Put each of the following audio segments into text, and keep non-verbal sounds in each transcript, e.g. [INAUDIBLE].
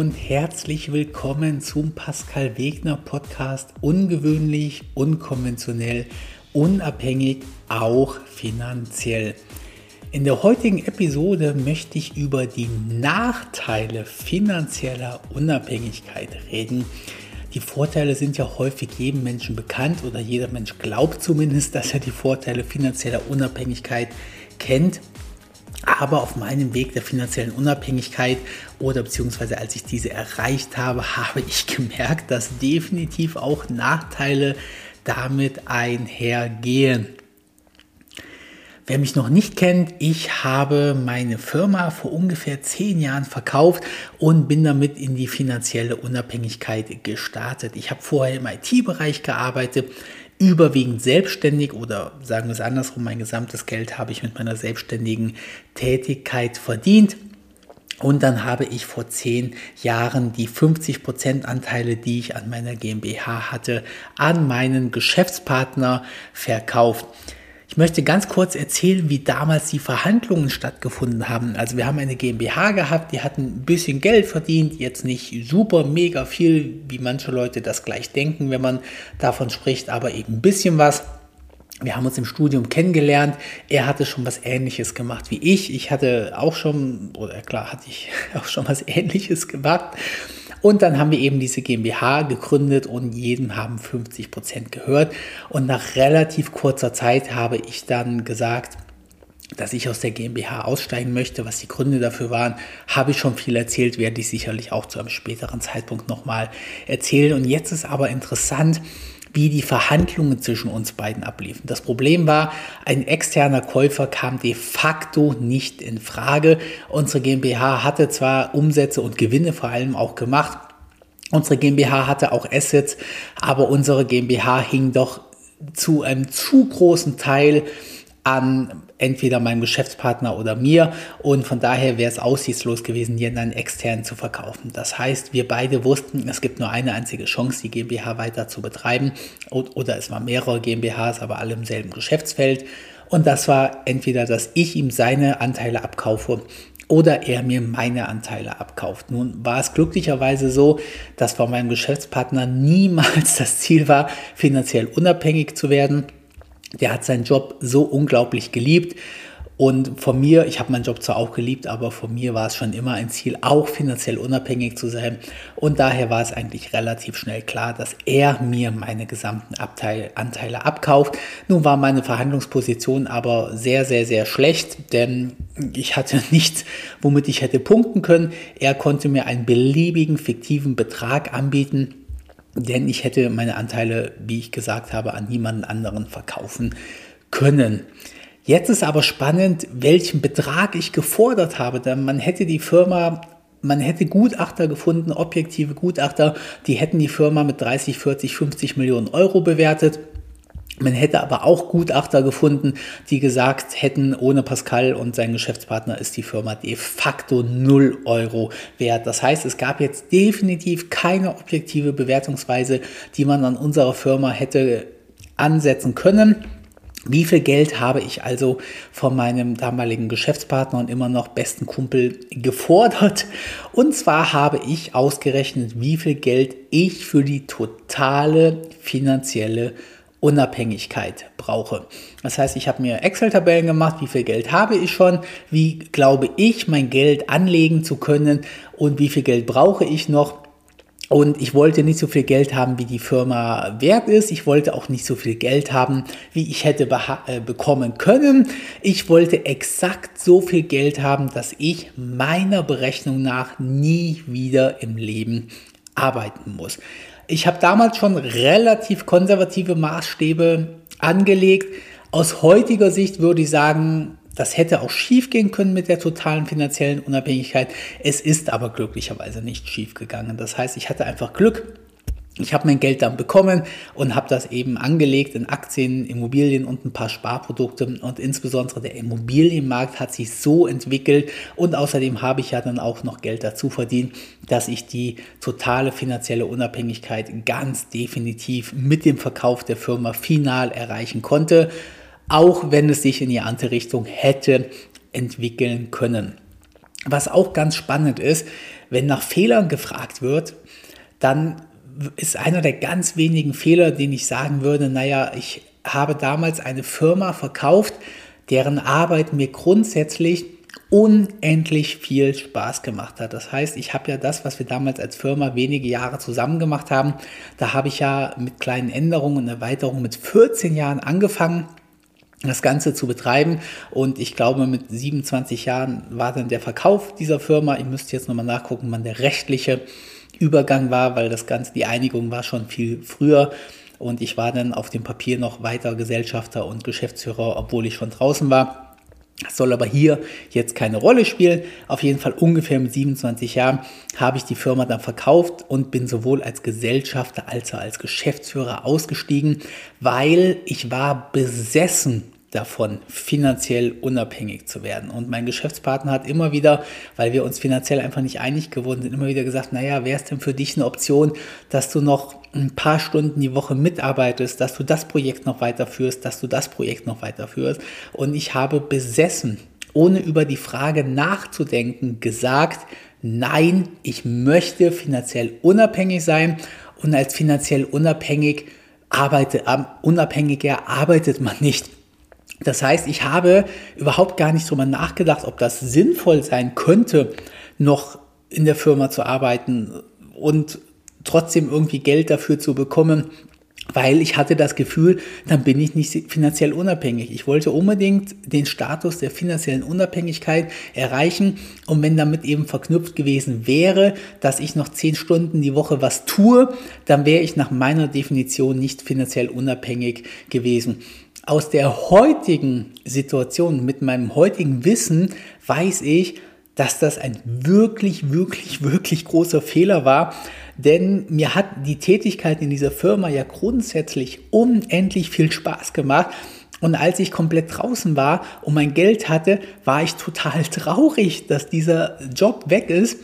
und herzlich willkommen zum Pascal Wegner Podcast Ungewöhnlich, unkonventionell, unabhängig, auch finanziell. In der heutigen Episode möchte ich über die Nachteile finanzieller Unabhängigkeit reden. Die Vorteile sind ja häufig jedem Menschen bekannt oder jeder Mensch glaubt zumindest, dass er die Vorteile finanzieller Unabhängigkeit kennt. Aber auf meinem Weg der finanziellen Unabhängigkeit oder beziehungsweise als ich diese erreicht habe, [LAUGHS] habe ich gemerkt, dass definitiv auch Nachteile damit einhergehen. Wer mich noch nicht kennt, ich habe meine Firma vor ungefähr zehn Jahren verkauft und bin damit in die finanzielle Unabhängigkeit gestartet. Ich habe vorher im IT-Bereich gearbeitet, überwiegend selbstständig oder sagen wir es andersrum, mein gesamtes Geld habe ich mit meiner selbstständigen Tätigkeit verdient. Und dann habe ich vor zehn Jahren die 50% Anteile, die ich an meiner GmbH hatte, an meinen Geschäftspartner verkauft. Ich möchte ganz kurz erzählen, wie damals die Verhandlungen stattgefunden haben. Also wir haben eine GmbH gehabt, die hat ein bisschen Geld verdient, jetzt nicht super, mega viel, wie manche Leute das gleich denken, wenn man davon spricht, aber eben ein bisschen was. Wir haben uns im Studium kennengelernt. Er hatte schon was Ähnliches gemacht wie ich. Ich hatte auch schon, oder klar, hatte ich [LAUGHS] auch schon was Ähnliches gemacht. Und dann haben wir eben diese GmbH gegründet und jedem haben 50 Prozent gehört. Und nach relativ kurzer Zeit habe ich dann gesagt, dass ich aus der GmbH aussteigen möchte, was die Gründe dafür waren, habe ich schon viel erzählt, werde ich sicherlich auch zu einem späteren Zeitpunkt nochmal erzählen. Und jetzt ist aber interessant, wie die Verhandlungen zwischen uns beiden abliefen. Das Problem war, ein externer Käufer kam de facto nicht in Frage. Unsere GmbH hatte zwar Umsätze und Gewinne vor allem auch gemacht. Unsere GmbH hatte auch Assets, aber unsere GmbH hing doch zu einem zu großen Teil an entweder meinem Geschäftspartner oder mir und von daher wäre es aussichtslos gewesen, hier einen externen zu verkaufen. Das heißt, wir beide wussten, es gibt nur eine einzige Chance, die GmbH weiter zu betreiben oder es waren mehrere GmbHs, aber alle im selben Geschäftsfeld und das war entweder, dass ich ihm seine Anteile abkaufe oder er mir meine Anteile abkauft. Nun war es glücklicherweise so, dass von meinem Geschäftspartner niemals das Ziel war, finanziell unabhängig zu werden der hat seinen Job so unglaublich geliebt. Und von mir, ich habe meinen Job zwar auch geliebt, aber von mir war es schon immer ein Ziel, auch finanziell unabhängig zu sein. Und daher war es eigentlich relativ schnell klar, dass er mir meine gesamten Abteil, Anteile abkauft. Nun war meine Verhandlungsposition aber sehr, sehr, sehr schlecht, denn ich hatte [LAUGHS] nichts, womit ich hätte punkten können. Er konnte mir einen beliebigen fiktiven Betrag anbieten denn ich hätte meine Anteile, wie ich gesagt habe, an niemanden anderen verkaufen können. Jetzt ist aber spannend, welchen Betrag ich gefordert habe, denn man hätte die Firma man hätte Gutachter gefunden, objektive Gutachter, die hätten die Firma mit 30, 40, 50 Millionen Euro bewertet. Man hätte aber auch Gutachter gefunden, die gesagt hätten, ohne Pascal und seinen Geschäftspartner ist die Firma de facto 0 Euro wert. Das heißt, es gab jetzt definitiv keine objektive Bewertungsweise, die man an unserer Firma hätte ansetzen können. Wie viel Geld habe ich also von meinem damaligen Geschäftspartner und immer noch besten Kumpel gefordert? Und zwar habe ich ausgerechnet, wie viel Geld ich für die totale finanzielle Unabhängigkeit brauche. Das heißt, ich habe mir Excel-Tabellen gemacht, wie viel Geld habe ich schon, wie glaube ich, mein Geld anlegen zu können und wie viel Geld brauche ich noch. Und ich wollte nicht so viel Geld haben, wie die Firma wert ist. Ich wollte auch nicht so viel Geld haben, wie ich hätte äh, bekommen können. Ich wollte exakt so viel Geld haben, dass ich meiner Berechnung nach nie wieder im Leben arbeiten muss. Ich habe damals schon relativ konservative Maßstäbe angelegt. Aus heutiger Sicht würde ich sagen, das hätte auch schief gehen können mit der totalen finanziellen Unabhängigkeit. Es ist aber glücklicherweise nicht schief gegangen. Das heißt, ich hatte einfach Glück ich habe mein Geld dann bekommen und habe das eben angelegt in Aktien, Immobilien und ein paar Sparprodukte. Und insbesondere der Immobilienmarkt hat sich so entwickelt. Und außerdem habe ich ja dann auch noch Geld dazu verdient, dass ich die totale finanzielle Unabhängigkeit ganz definitiv mit dem Verkauf der Firma final erreichen konnte. Auch wenn es sich in die andere Richtung hätte entwickeln können. Was auch ganz spannend ist, wenn nach Fehlern gefragt wird, dann ist einer der ganz wenigen Fehler, den ich sagen würde, naja, ich habe damals eine Firma verkauft, deren Arbeit mir grundsätzlich unendlich viel Spaß gemacht hat. Das heißt, ich habe ja das, was wir damals als Firma wenige Jahre zusammen gemacht haben, da habe ich ja mit kleinen Änderungen und Erweiterungen mit 14 Jahren angefangen das Ganze zu betreiben. Und ich glaube, mit 27 Jahren war dann der Verkauf dieser Firma. Ich müsste jetzt nochmal nachgucken, wann der rechtliche Übergang war, weil das Ganze, die Einigung war schon viel früher. Und ich war dann auf dem Papier noch weiter Gesellschafter und Geschäftsführer, obwohl ich schon draußen war. Das soll aber hier jetzt keine Rolle spielen. Auf jeden Fall ungefähr mit 27 Jahren habe ich die Firma dann verkauft und bin sowohl als Gesellschafter als auch als Geschäftsführer ausgestiegen, weil ich war besessen davon, finanziell unabhängig zu werden. Und mein Geschäftspartner hat immer wieder, weil wir uns finanziell einfach nicht einig geworden sind, immer wieder gesagt, naja, wäre es denn für dich eine Option, dass du noch ein paar Stunden die Woche mitarbeitest, dass du das Projekt noch weiterführst, dass du das Projekt noch weiterführst. Und ich habe besessen, ohne über die Frage nachzudenken, gesagt, nein, ich möchte finanziell unabhängig sein und als finanziell unabhängig arbeite, unabhängiger arbeitet man nicht. Das heißt, ich habe überhaupt gar nicht drüber nachgedacht, ob das sinnvoll sein könnte, noch in der Firma zu arbeiten und trotzdem irgendwie Geld dafür zu bekommen, weil ich hatte das Gefühl, dann bin ich nicht finanziell unabhängig. Ich wollte unbedingt den Status der finanziellen Unabhängigkeit erreichen und wenn damit eben verknüpft gewesen wäre, dass ich noch zehn Stunden die Woche was tue, dann wäre ich nach meiner Definition nicht finanziell unabhängig gewesen aus der heutigen Situation, mit meinem heutigen Wissen, weiß ich, dass das ein wirklich, wirklich, wirklich großer Fehler war. Denn mir hat die Tätigkeit in dieser Firma ja grundsätzlich unendlich viel Spaß gemacht. Und als ich komplett draußen war und mein Geld hatte, war ich total traurig, dass dieser Job weg ist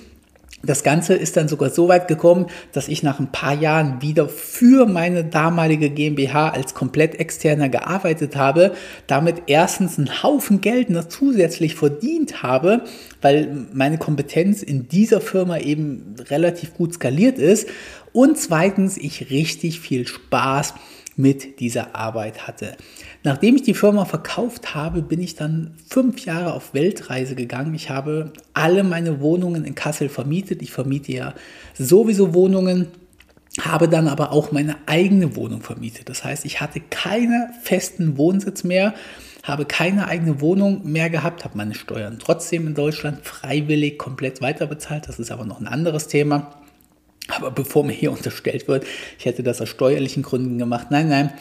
das Ganze ist dann sogar so weit gekommen, dass ich nach ein paar Jahren wieder für meine damalige GmbH als komplett externer gearbeitet habe, damit erstens einen Haufen Geld noch zusätzlich verdient habe, weil meine Kompetenz in dieser Firma eben relativ gut skaliert ist und zweitens ich richtig viel Spaß mit dieser Arbeit hatte. Nachdem ich die Firma verkauft habe, bin ich dann fünf Jahre auf Weltreise gegangen. Ich habe alle meine Wohnungen in Kassel vermietet. Ich vermiete ja sowieso Wohnungen habe dann aber auch meine eigene Wohnung vermietet. Das heißt, ich hatte keinen festen Wohnsitz mehr, habe keine eigene Wohnung mehr gehabt, habe meine Steuern trotzdem in Deutschland freiwillig komplett weiterbezahlt. Das ist aber noch ein anderes Thema. Aber bevor mir hier unterstellt wird, ich hätte das aus steuerlichen Gründen gemacht, nein, nein,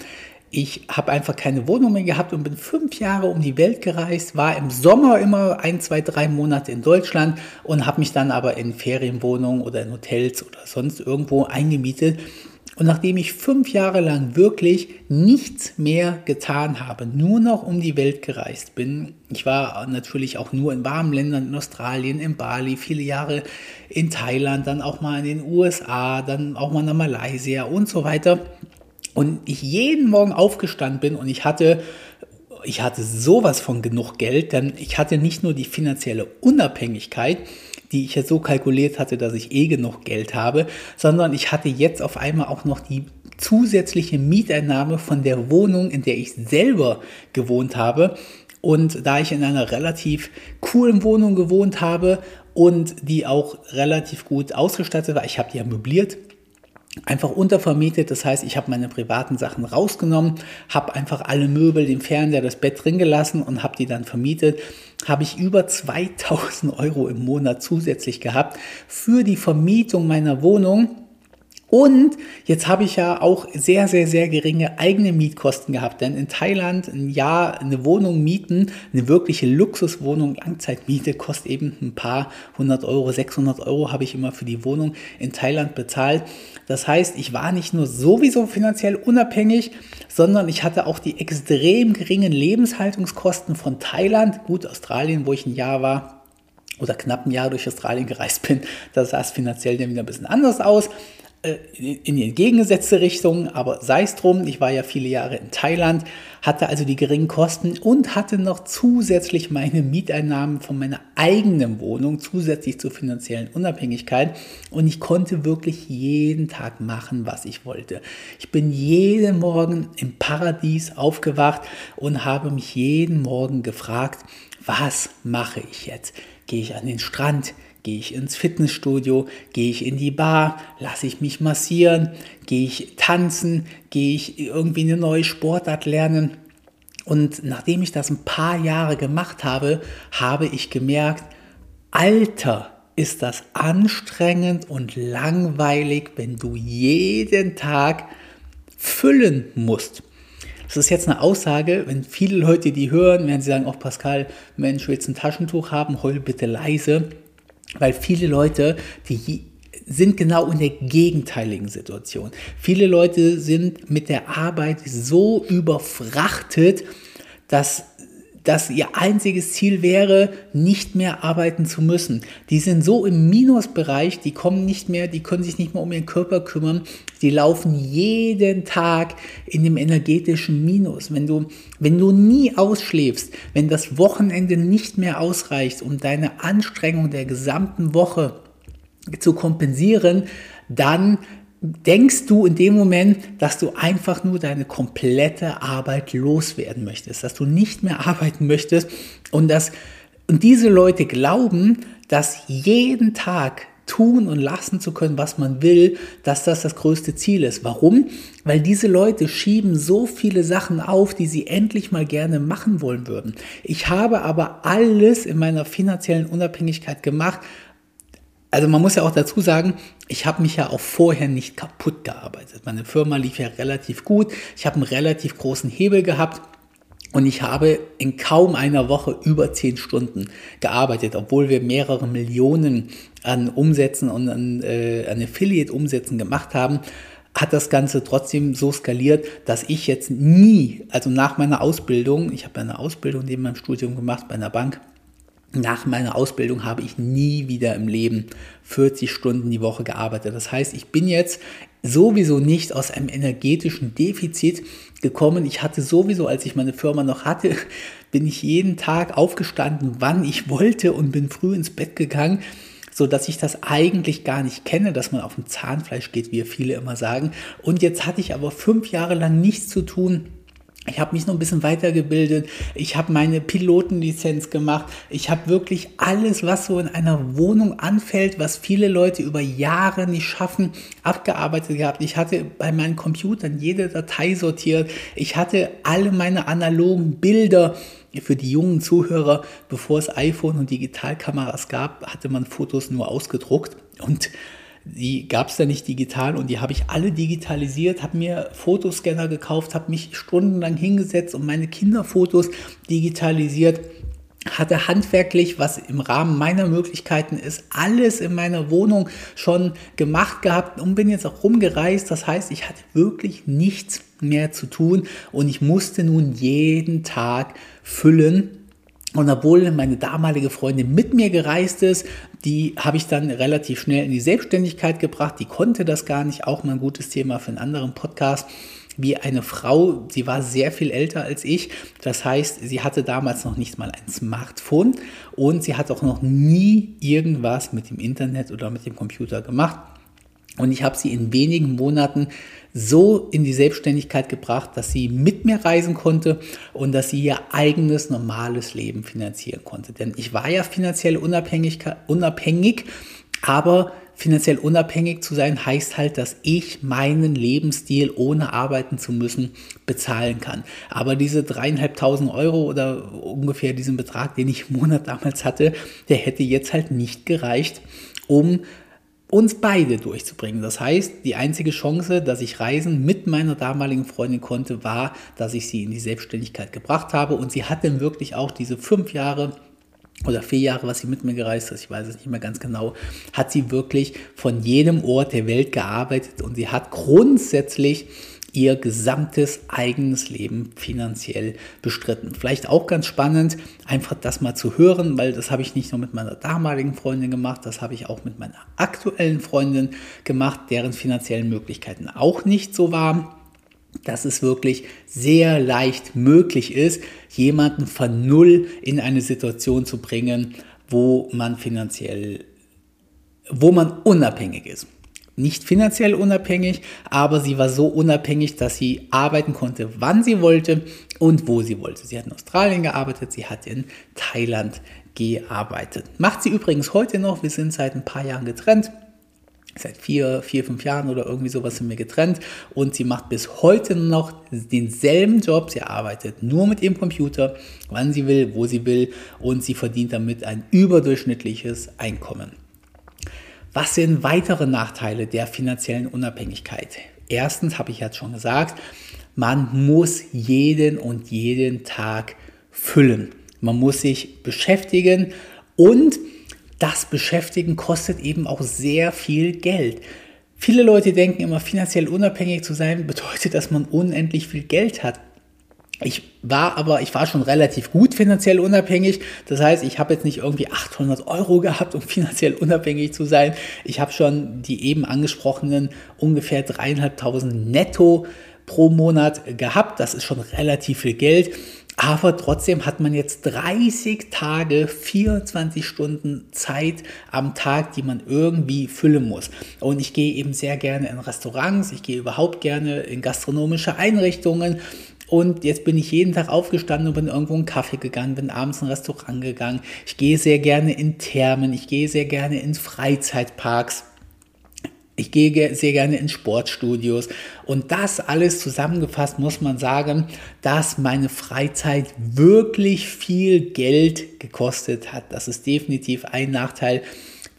ich habe einfach keine Wohnung mehr gehabt und bin fünf Jahre um die Welt gereist, war im Sommer immer ein, zwei, drei Monate in Deutschland und habe mich dann aber in Ferienwohnungen oder in Hotels oder sonst irgendwo eingemietet. Und nachdem ich fünf Jahre lang wirklich nichts mehr getan habe, nur noch um die Welt gereist bin, ich war natürlich auch nur in warmen Ländern, in Australien, in Bali, viele Jahre in Thailand, dann auch mal in den USA, dann auch mal nach Malaysia und so weiter. Und ich jeden Morgen aufgestanden bin und ich hatte ich hatte sowas von genug Geld, denn ich hatte nicht nur die finanzielle Unabhängigkeit, die ich ja so kalkuliert hatte, dass ich eh genug Geld habe, sondern ich hatte jetzt auf einmal auch noch die zusätzliche Mieteinnahme von der Wohnung, in der ich selber gewohnt habe. Und da ich in einer relativ coolen Wohnung gewohnt habe und die auch relativ gut ausgestattet war, ich habe die ja möbliert, einfach untervermietet. Das heißt, ich habe meine privaten Sachen rausgenommen, habe einfach alle Möbel, den Fernseher, das Bett drin gelassen und habe die dann vermietet. Habe ich über 2000 Euro im Monat zusätzlich gehabt für die Vermietung meiner Wohnung und jetzt habe ich ja auch sehr, sehr, sehr geringe eigene Mietkosten gehabt, denn in Thailand ein Jahr eine Wohnung mieten, eine wirkliche Luxuswohnung, Langzeitmiete kostet eben ein paar hundert Euro, 600 Euro habe ich immer für die Wohnung in Thailand bezahlt. Das heißt, ich war nicht nur sowieso finanziell unabhängig, sondern ich hatte auch die extrem geringen Lebenshaltungskosten von Thailand, gut Australien, wo ich ein Jahr war, oder knapp ein Jahr durch Australien gereist bin, da sah es finanziell dann wieder ein bisschen anders aus. Äh, in die entgegengesetzte Richtung, aber sei es drum, ich war ja viele Jahre in Thailand, hatte also die geringen Kosten und hatte noch zusätzlich meine Mieteinnahmen von meiner eigenen Wohnung, zusätzlich zur finanziellen Unabhängigkeit und ich konnte wirklich jeden Tag machen, was ich wollte. Ich bin jeden Morgen im Paradies aufgewacht und habe mich jeden Morgen gefragt, was mache ich jetzt? Gehe ich an den Strand? Gehe ich ins Fitnessstudio? Gehe ich in die Bar? Lasse ich mich massieren? Gehe ich tanzen? Gehe ich irgendwie eine neue Sportart lernen? Und nachdem ich das ein paar Jahre gemacht habe, habe ich gemerkt, Alter, ist das anstrengend und langweilig, wenn du jeden Tag füllen musst. Das ist jetzt eine Aussage, wenn viele Leute die hören, werden sie sagen, auch Pascal, Mensch, willst du ein Taschentuch haben, heul bitte leise. Weil viele Leute, die sind genau in der gegenteiligen Situation. Viele Leute sind mit der Arbeit so überfrachtet, dass dass ihr einziges Ziel wäre, nicht mehr arbeiten zu müssen. Die sind so im Minusbereich, die kommen nicht mehr, die können sich nicht mehr um ihren Körper kümmern. Die laufen jeden Tag in dem energetischen Minus. Wenn du, wenn du nie ausschläfst, wenn das Wochenende nicht mehr ausreicht, um deine Anstrengung der gesamten Woche zu kompensieren, dann denkst du in dem Moment, dass du einfach nur deine komplette Arbeit loswerden möchtest, dass du nicht mehr arbeiten möchtest und dass und diese Leute glauben, dass jeden Tag tun und lassen zu können, was man will, dass das das größte Ziel ist. Warum? Weil diese Leute schieben so viele Sachen auf, die sie endlich mal gerne machen wollen würden. Ich habe aber alles in meiner finanziellen Unabhängigkeit gemacht, also man muss ja auch dazu sagen, ich habe mich ja auch vorher nicht kaputt gearbeitet. Meine Firma lief ja relativ gut. Ich habe einen relativ großen Hebel gehabt. Und ich habe in kaum einer Woche über zehn Stunden gearbeitet, obwohl wir mehrere Millionen an Umsätzen und an, äh, an Affiliate-Umsätzen gemacht haben, hat das Ganze trotzdem so skaliert, dass ich jetzt nie, also nach meiner Ausbildung, ich habe eine Ausbildung neben meinem Studium gemacht bei einer Bank, nach meiner Ausbildung habe ich nie wieder im Leben 40 Stunden die Woche gearbeitet. Das heißt, ich bin jetzt sowieso nicht aus einem energetischen Defizit gekommen. Ich hatte sowieso, als ich meine Firma noch hatte, [LAUGHS] bin ich jeden Tag aufgestanden, wann ich wollte und bin früh ins Bett gegangen so dass ich das eigentlich gar nicht kenne, dass man auf dem Zahnfleisch geht, wie viele immer sagen. Und jetzt hatte ich aber fünf Jahre lang nichts zu tun ich habe mich noch ein bisschen weitergebildet. Ich habe meine Pilotenlizenz gemacht. Ich habe wirklich alles, was so in einer Wohnung anfällt, was viele Leute über Jahre nicht schaffen, abgearbeitet gehabt. Ich hatte bei meinen Computern jede Datei sortiert. Ich hatte alle meine analogen Bilder. Für die jungen Zuhörer, bevor es iPhone und Digitalkameras gab, hatte man Fotos nur ausgedruckt und die gab es da nicht digital und die habe ich alle digitalisiert, habe mir Fotoscanner gekauft, habe mich stundenlang hingesetzt und meine Kinderfotos digitalisiert hatte handwerklich, was im Rahmen meiner Möglichkeiten ist, alles in meiner Wohnung schon gemacht gehabt und bin jetzt auch rumgereist. Das heißt, ich hatte wirklich nichts mehr zu tun und ich musste nun jeden Tag füllen und obwohl meine damalige Freundin mit mir gereist ist, die habe ich dann relativ schnell in die Selbstständigkeit gebracht. Die konnte das gar nicht. Auch mal ein gutes Thema für einen anderen Podcast. Wie eine Frau, sie war sehr viel älter als ich. Das heißt, sie hatte damals noch nicht mal ein Smartphone und sie hat auch noch nie irgendwas mit dem Internet oder mit dem Computer gemacht. Und ich habe sie in wenigen Monaten so in die Selbstständigkeit gebracht, dass sie mit mir reisen konnte und dass sie ihr eigenes normales Leben finanzieren konnte. Denn ich war ja finanziell unabhängig, unabhängig aber finanziell unabhängig zu sein heißt halt, dass ich meinen Lebensstil ohne arbeiten zu müssen bezahlen kann. Aber diese dreieinhalbtausend Euro oder ungefähr diesen Betrag, den ich im Monat damals hatte, der hätte jetzt halt nicht gereicht, um uns beide durchzubringen. Das heißt, die einzige Chance, dass ich Reisen mit meiner damaligen Freundin konnte, war, dass ich sie in die Selbstständigkeit gebracht habe. Und sie hat dann wirklich auch diese fünf Jahre oder vier Jahre, was sie mit mir gereist ist, ich weiß es nicht mehr ganz genau, hat sie wirklich von jedem Ort der Welt gearbeitet und sie hat grundsätzlich ihr gesamtes eigenes Leben finanziell bestritten. Vielleicht auch ganz spannend, einfach das mal zu hören, weil das habe ich nicht nur mit meiner damaligen Freundin gemacht, das habe ich auch mit meiner aktuellen Freundin gemacht, deren finanziellen Möglichkeiten auch nicht so waren dass es wirklich sehr leicht möglich ist, jemanden von Null in eine Situation zu bringen, wo man finanziell, wo man unabhängig ist nicht finanziell unabhängig, aber sie war so unabhängig, dass sie arbeiten konnte, wann sie wollte und wo sie wollte. Sie hat in Australien gearbeitet, sie hat in Thailand gearbeitet. Macht sie übrigens heute noch, wir sind seit ein paar Jahren getrennt. Seit vier, vier, fünf Jahren oder irgendwie sowas sind wir getrennt und sie macht bis heute noch denselben Job. Sie arbeitet nur mit ihrem Computer, wann sie will, wo sie will und sie verdient damit ein überdurchschnittliches Einkommen. Was sind weitere Nachteile der finanziellen Unabhängigkeit? Erstens habe ich jetzt schon gesagt, man muss jeden und jeden Tag füllen. Man muss sich beschäftigen und das Beschäftigen kostet eben auch sehr viel Geld. Viele Leute denken immer, finanziell unabhängig zu sein bedeutet, dass man unendlich viel Geld hat. Ich war aber, ich war schon relativ gut finanziell unabhängig. Das heißt, ich habe jetzt nicht irgendwie 800 Euro gehabt, um [LAUGHS] finanziell unabhängig zu sein. Ich habe schon die eben angesprochenen ungefähr dreieinhalbtausend netto pro Monat gehabt. Das ist schon relativ viel Geld. Aber trotzdem hat man jetzt 30 Tage, 24 Stunden Zeit am Tag, die man irgendwie füllen muss. Und ich gehe eben sehr gerne in Restaurants, ich gehe überhaupt gerne in gastronomische Einrichtungen und jetzt bin ich jeden Tag aufgestanden und bin irgendwo einen Kaffee gegangen, bin abends in ein Restaurant gegangen. Ich gehe sehr gerne in Thermen, ich gehe sehr gerne in Freizeitparks. Ich gehe sehr gerne in Sportstudios und das alles zusammengefasst muss man sagen, dass meine Freizeit wirklich viel Geld gekostet hat. Das ist definitiv ein Nachteil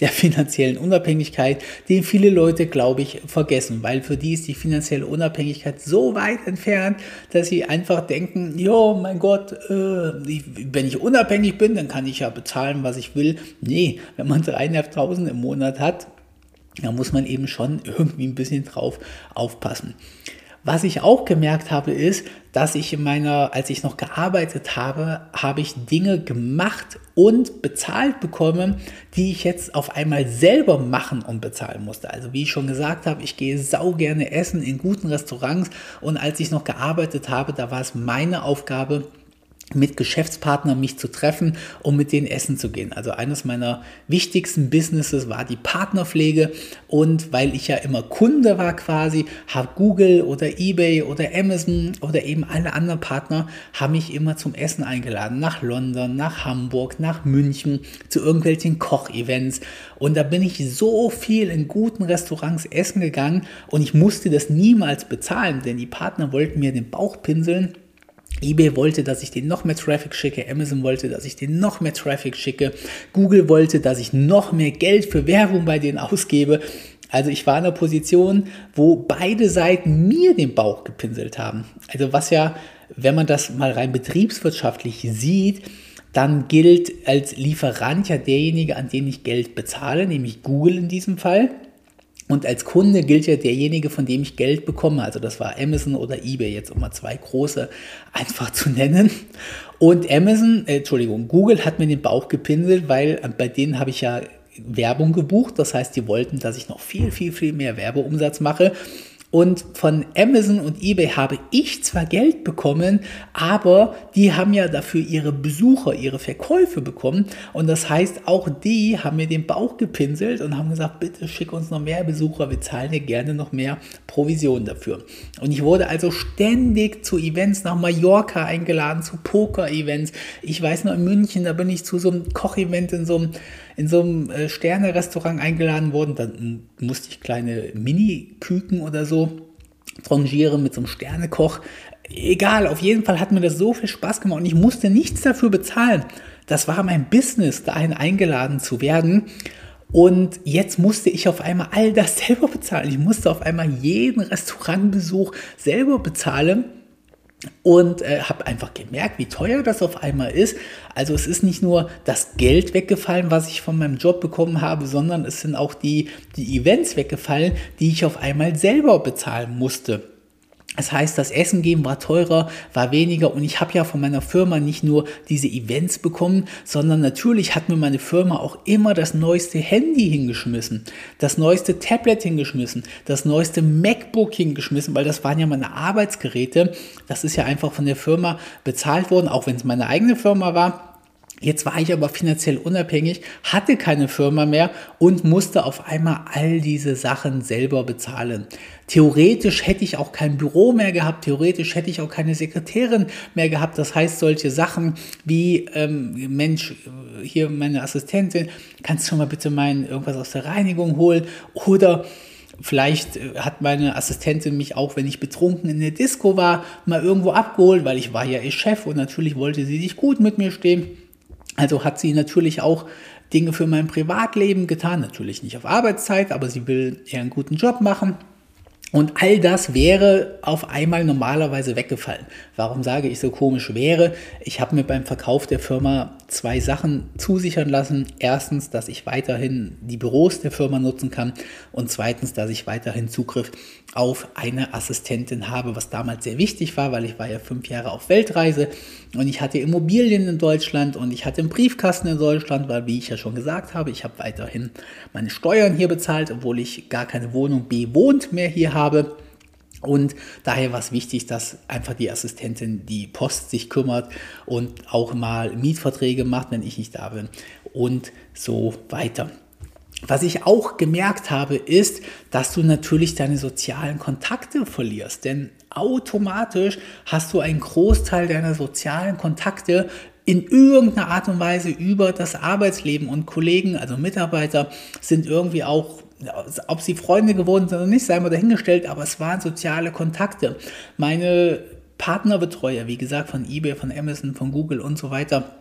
der finanziellen Unabhängigkeit, den viele Leute, glaube ich, vergessen, weil für die ist die finanzielle Unabhängigkeit so weit entfernt, dass sie einfach denken, jo, mein Gott, äh, wenn ich unabhängig bin, dann kann ich ja bezahlen, was ich will. Nee, wenn man dreieinhalbtausend im Monat hat, da muss man eben schon irgendwie ein bisschen drauf aufpassen. Was ich auch gemerkt habe, ist, dass ich in meiner, als ich noch gearbeitet habe, habe ich Dinge gemacht und bezahlt bekommen, die ich jetzt auf einmal selber machen und bezahlen musste. Also wie ich schon gesagt habe, ich gehe sau gerne essen in guten Restaurants und als ich noch gearbeitet habe, da war es meine Aufgabe, mit Geschäftspartnern mich zu treffen, um mit denen essen zu gehen. Also eines meiner wichtigsten Businesses war die Partnerpflege. Und weil ich ja immer Kunde war quasi, habe Google oder eBay oder Amazon oder eben alle anderen Partner haben mich immer zum Essen eingeladen, nach London, nach Hamburg, nach München, zu irgendwelchen Kochevents. Und da bin ich so viel in guten Restaurants essen gegangen. Und ich musste das niemals bezahlen, denn die Partner wollten mir den Bauch pinseln eBay wollte, dass ich den noch mehr Traffic schicke, Amazon wollte, dass ich den noch mehr Traffic schicke, Google wollte, dass ich noch mehr Geld für Werbung bei denen ausgebe. Also ich war in einer Position, wo beide Seiten mir den Bauch gepinselt haben. Also was ja, wenn man das mal rein betriebswirtschaftlich sieht, dann gilt als Lieferant ja derjenige, an den ich Geld bezahle, nämlich Google in diesem Fall. Und als Kunde gilt ja derjenige, von dem ich Geld bekomme. Also das war Amazon oder eBay, jetzt um mal zwei große einfach zu nennen. Und Amazon, äh, Entschuldigung, Google hat mir den Bauch gepinselt, weil äh, bei denen habe ich ja Werbung gebucht. Das heißt, die wollten, dass ich noch viel, viel, viel mehr Werbeumsatz mache. Und von Amazon und eBay habe ich zwar Geld bekommen, aber die haben ja dafür ihre Besucher, ihre Verkäufe bekommen. Und das heißt, auch die haben mir den Bauch gepinselt und haben gesagt, bitte schick uns noch mehr Besucher, wir zahlen dir gerne noch mehr Provision dafür. Und ich wurde also ständig zu Events nach Mallorca eingeladen, zu Poker-Events. Ich weiß noch in München, da bin ich zu so einem Kochevent in so einem in so einem äh, Sterne-Restaurant eingeladen worden. Dann musste ich kleine Mini-Küken oder so trangieren mit so einem Sternekoch. Egal, auf jeden Fall hat mir das so viel Spaß gemacht und ich musste nichts dafür bezahlen. Das war mein Business, dahin eingeladen zu werden. Und jetzt musste ich auf einmal all das [LAUGHS] selber bezahlen. Ich musste auf einmal jeden Restaurantbesuch selber bezahlen und äh, habe einfach gemerkt, wie teuer das auf einmal ist. Also es ist nicht nur das Geld weggefallen, was ich von meinem Job bekommen habe, sondern es sind auch die, die Events weggefallen, die ich auf einmal selber bezahlen musste. Das heißt, das Essen geben war teurer, war weniger und ich habe ja von meiner Firma nicht nur diese Events bekommen, sondern natürlich hat mir meine Firma auch immer das neueste Handy hingeschmissen, das neueste Tablet hingeschmissen, das neueste MacBook hingeschmissen, weil das waren ja meine Arbeitsgeräte. Das ist ja einfach von der Firma bezahlt worden, auch wenn es meine eigene Firma war. Jetzt war ich aber finanziell unabhängig, hatte keine Firma mehr und musste auf einmal all diese Sachen selber bezahlen. Theoretisch hätte ich auch kein Büro mehr gehabt, theoretisch hätte ich auch keine Sekretärin mehr gehabt. Das heißt, solche Sachen wie, ähm, Mensch, hier meine Assistentin, kannst du mal bitte mein irgendwas aus der Reinigung holen? Oder Vielleicht äh, hat meine Assistentin mich auch, wenn ich betrunken in der Disco war, mal irgendwo abgeholt, weil ich war ja ihr Chef und natürlich wollte sie sich gut mit mir stehen. Also hat sie natürlich auch Dinge für mein Privatleben getan, natürlich nicht auf Arbeitszeit, aber sie will eher einen guten Job machen. Und all das wäre auf einmal normalerweise weggefallen. Warum sage ich so komisch wäre? Ich habe mir beim Verkauf der Firma zwei Sachen zusichern lassen. Erstens, dass ich weiterhin die Büros der Firma nutzen kann und zweitens, dass ich weiterhin Zugriff auf eine Assistentin habe, was damals sehr wichtig war, weil ich war ja fünf Jahre auf Weltreise und ich hatte Immobilien in Deutschland und ich hatte einen Briefkasten in Deutschland, weil, wie ich ja schon gesagt habe, ich habe weiterhin meine Steuern hier bezahlt, obwohl ich gar keine Wohnung bewohnt mehr hier habe. Und daher war es wichtig, dass einfach die Assistentin die Post sich kümmert und auch mal Mietverträge macht, wenn ich nicht da bin und so weiter. Was ich auch gemerkt habe, ist, dass du natürlich deine sozialen Kontakte verlierst. Denn automatisch hast du einen Großteil deiner sozialen Kontakte in irgendeiner Art und Weise über das Arbeitsleben und Kollegen, also Mitarbeiter, sind irgendwie auch, ob sie Freunde geworden sind oder nicht, sei mal dahingestellt, aber es waren soziale Kontakte. Meine Partnerbetreuer, wie gesagt, von eBay, von Amazon, von Google und so weiter,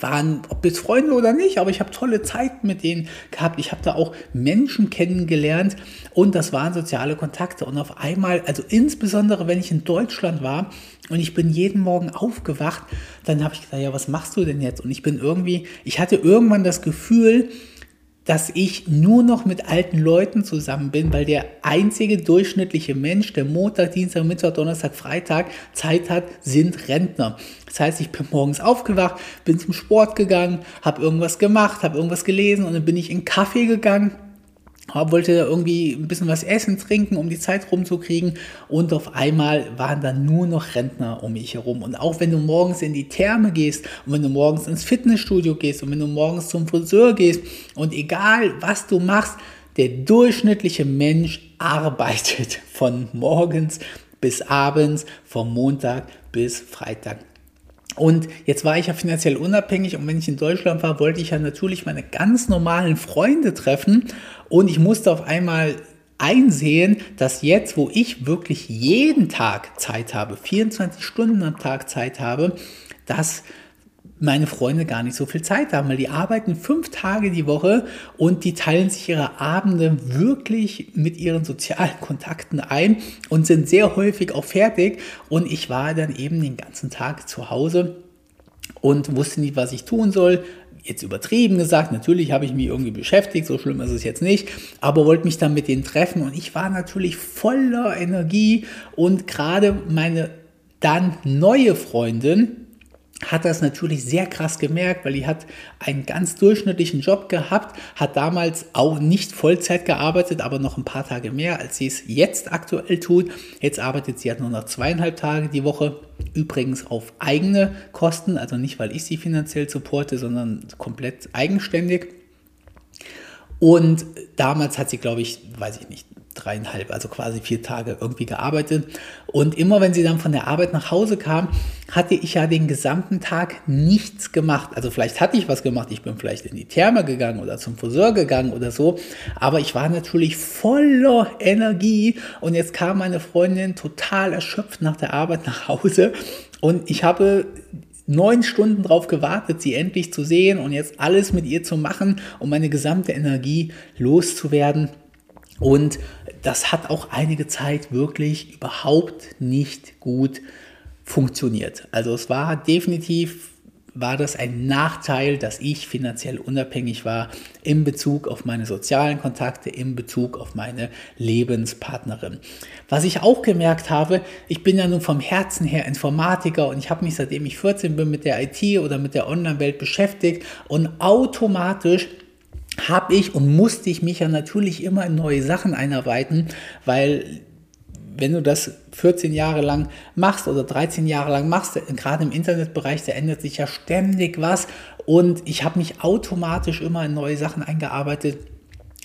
waren, ob jetzt Freunde oder nicht, aber ich habe tolle Zeit mit denen gehabt. Ich habe da auch Menschen kennengelernt und das waren soziale Kontakte. Und auf einmal, also insbesondere wenn ich in Deutschland war und ich bin jeden Morgen aufgewacht, dann habe ich gesagt, ja, was machst du denn jetzt? Und ich bin irgendwie, ich hatte irgendwann das Gefühl, dass ich nur noch mit alten Leuten zusammen bin, weil der einzige durchschnittliche Mensch, der Montag, Dienstag, Mittwoch, Donnerstag, Freitag Zeit hat, sind Rentner. Das heißt, ich bin morgens aufgewacht, bin zum Sport gegangen, habe irgendwas gemacht, habe irgendwas gelesen und dann bin ich in Kaffee gegangen wollte irgendwie ein bisschen was essen, trinken, um die Zeit rumzukriegen. Und auf einmal waren dann nur noch Rentner um mich herum. Und auch wenn du morgens in die Therme gehst und wenn du morgens ins Fitnessstudio gehst und wenn du morgens zum Friseur gehst und egal was du machst, der durchschnittliche Mensch arbeitet [LAUGHS] von morgens bis abends, vom Montag bis Freitag. Und jetzt war ich ja finanziell unabhängig und wenn ich in Deutschland war, wollte ich ja natürlich meine ganz normalen Freunde treffen. Und ich musste auf einmal einsehen, dass jetzt, wo ich wirklich jeden Tag Zeit habe, 24 Stunden am Tag Zeit habe, dass meine Freunde gar nicht so viel Zeit haben, weil die arbeiten fünf Tage die Woche und die teilen sich ihre Abende wirklich mit ihren sozialen [LAUGHS] Kontakten ein und sind sehr häufig auch fertig. Und ich war dann eben den ganzen Tag zu Hause und wusste nicht, was ich tun soll. Jetzt übertrieben gesagt, natürlich habe ich mich irgendwie beschäftigt, so schlimm ist es jetzt nicht, aber wollte mich dann mit denen treffen und ich war natürlich voller Energie und gerade meine dann neue Freundin, hat das natürlich sehr krass gemerkt, weil die hat einen ganz durchschnittlichen Job gehabt, hat damals auch nicht Vollzeit gearbeitet, aber noch ein paar Tage mehr, als sie es jetzt aktuell tut. Jetzt arbeitet sie halt nur noch zweieinhalb Tage die Woche, übrigens auf eigene Kosten, also nicht, weil ich sie finanziell supporte, sondern komplett eigenständig. Und damals hat sie, glaube ich, weiß ich nicht, dreieinhalb, also quasi vier Tage irgendwie gearbeitet. Und immer wenn sie dann von der Arbeit nach Hause kam, hatte ich ja den gesamten Tag nichts gemacht. Also vielleicht hatte ich was gemacht, ich bin vielleicht in die Therme gegangen oder zum Friseur gegangen oder so, aber ich war natürlich voller Energie und jetzt kam meine Freundin total erschöpft nach der Arbeit nach Hause und ich habe neun Stunden drauf gewartet, sie endlich zu sehen und jetzt alles mit ihr zu machen, um meine gesamte Energie loszuwerden. Und das hat auch einige Zeit wirklich überhaupt nicht gut funktioniert. Also es war definitiv war das ein Nachteil, dass ich finanziell unabhängig war in Bezug auf meine sozialen Kontakte, in Bezug auf meine Lebenspartnerin. Was ich auch gemerkt habe, ich bin ja nun vom Herzen her Informatiker und ich habe mich seitdem ich 14 bin mit der IT oder mit der Online-Welt beschäftigt und automatisch habe ich und musste ich mich ja natürlich immer in neue Sachen einarbeiten, weil wenn du das 14 Jahre lang machst oder 13 Jahre lang machst, gerade im Internetbereich, da ändert sich ja ständig was und ich habe mich automatisch immer in neue Sachen eingearbeitet.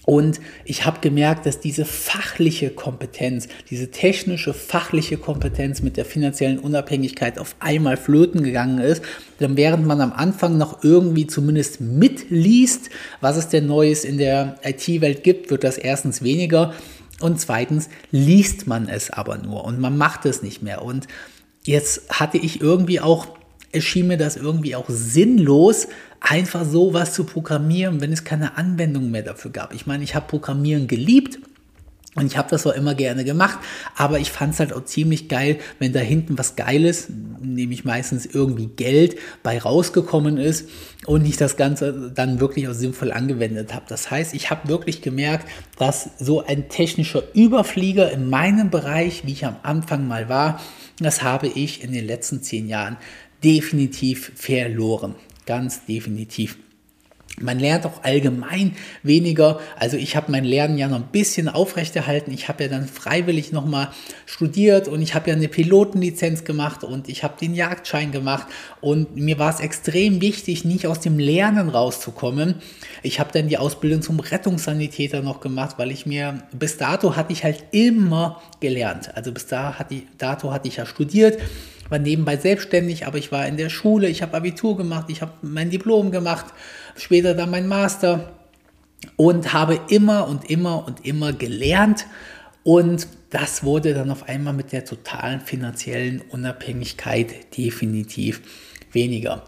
Und ich habe gemerkt, dass diese fachliche Kompetenz, diese technische fachliche Kompetenz mit der finanziellen Unabhängigkeit auf einmal flöten gegangen ist. Denn während man am Anfang noch irgendwie zumindest mitliest, was es denn Neues in der IT-Welt gibt, wird das erstens weniger und zweitens liest man es aber nur und man macht es nicht mehr. Und jetzt hatte ich irgendwie auch, es schien mir das irgendwie auch sinnlos, einfach so was zu programmieren, wenn es keine Anwendung mehr dafür gab. Ich meine, ich habe Programmieren geliebt und ich habe das auch immer gerne gemacht, aber ich fand es halt auch ziemlich geil, wenn da hinten was Geiles, nämlich meistens irgendwie Geld, bei rausgekommen ist und ich das Ganze dann wirklich auch sinnvoll angewendet habe. Das heißt, ich habe wirklich gemerkt, dass so ein technischer Überflieger in meinem Bereich, wie ich am Anfang mal war, das habe ich in den letzten zehn Jahren definitiv verloren. Ganz definitiv. Man lernt auch allgemein weniger. Also ich habe mein Lernen ja noch ein bisschen aufrechterhalten. Ich habe ja dann freiwillig nochmal studiert und ich habe ja eine Pilotenlizenz gemacht und ich habe den Jagdschein gemacht. Und mir war es extrem wichtig, nicht aus dem Lernen rauszukommen. Ich habe dann die Ausbildung zum Rettungssanitäter noch gemacht, weil ich mir, bis dato hatte ich halt immer gelernt. Also bis dato hatte ich ja studiert war nebenbei selbstständig, aber ich war in der Schule, ich habe Abitur gemacht, ich habe mein Diplom gemacht, später dann mein Master und habe immer und immer und immer gelernt und das wurde dann auf einmal mit der totalen finanziellen Unabhängigkeit definitiv weniger.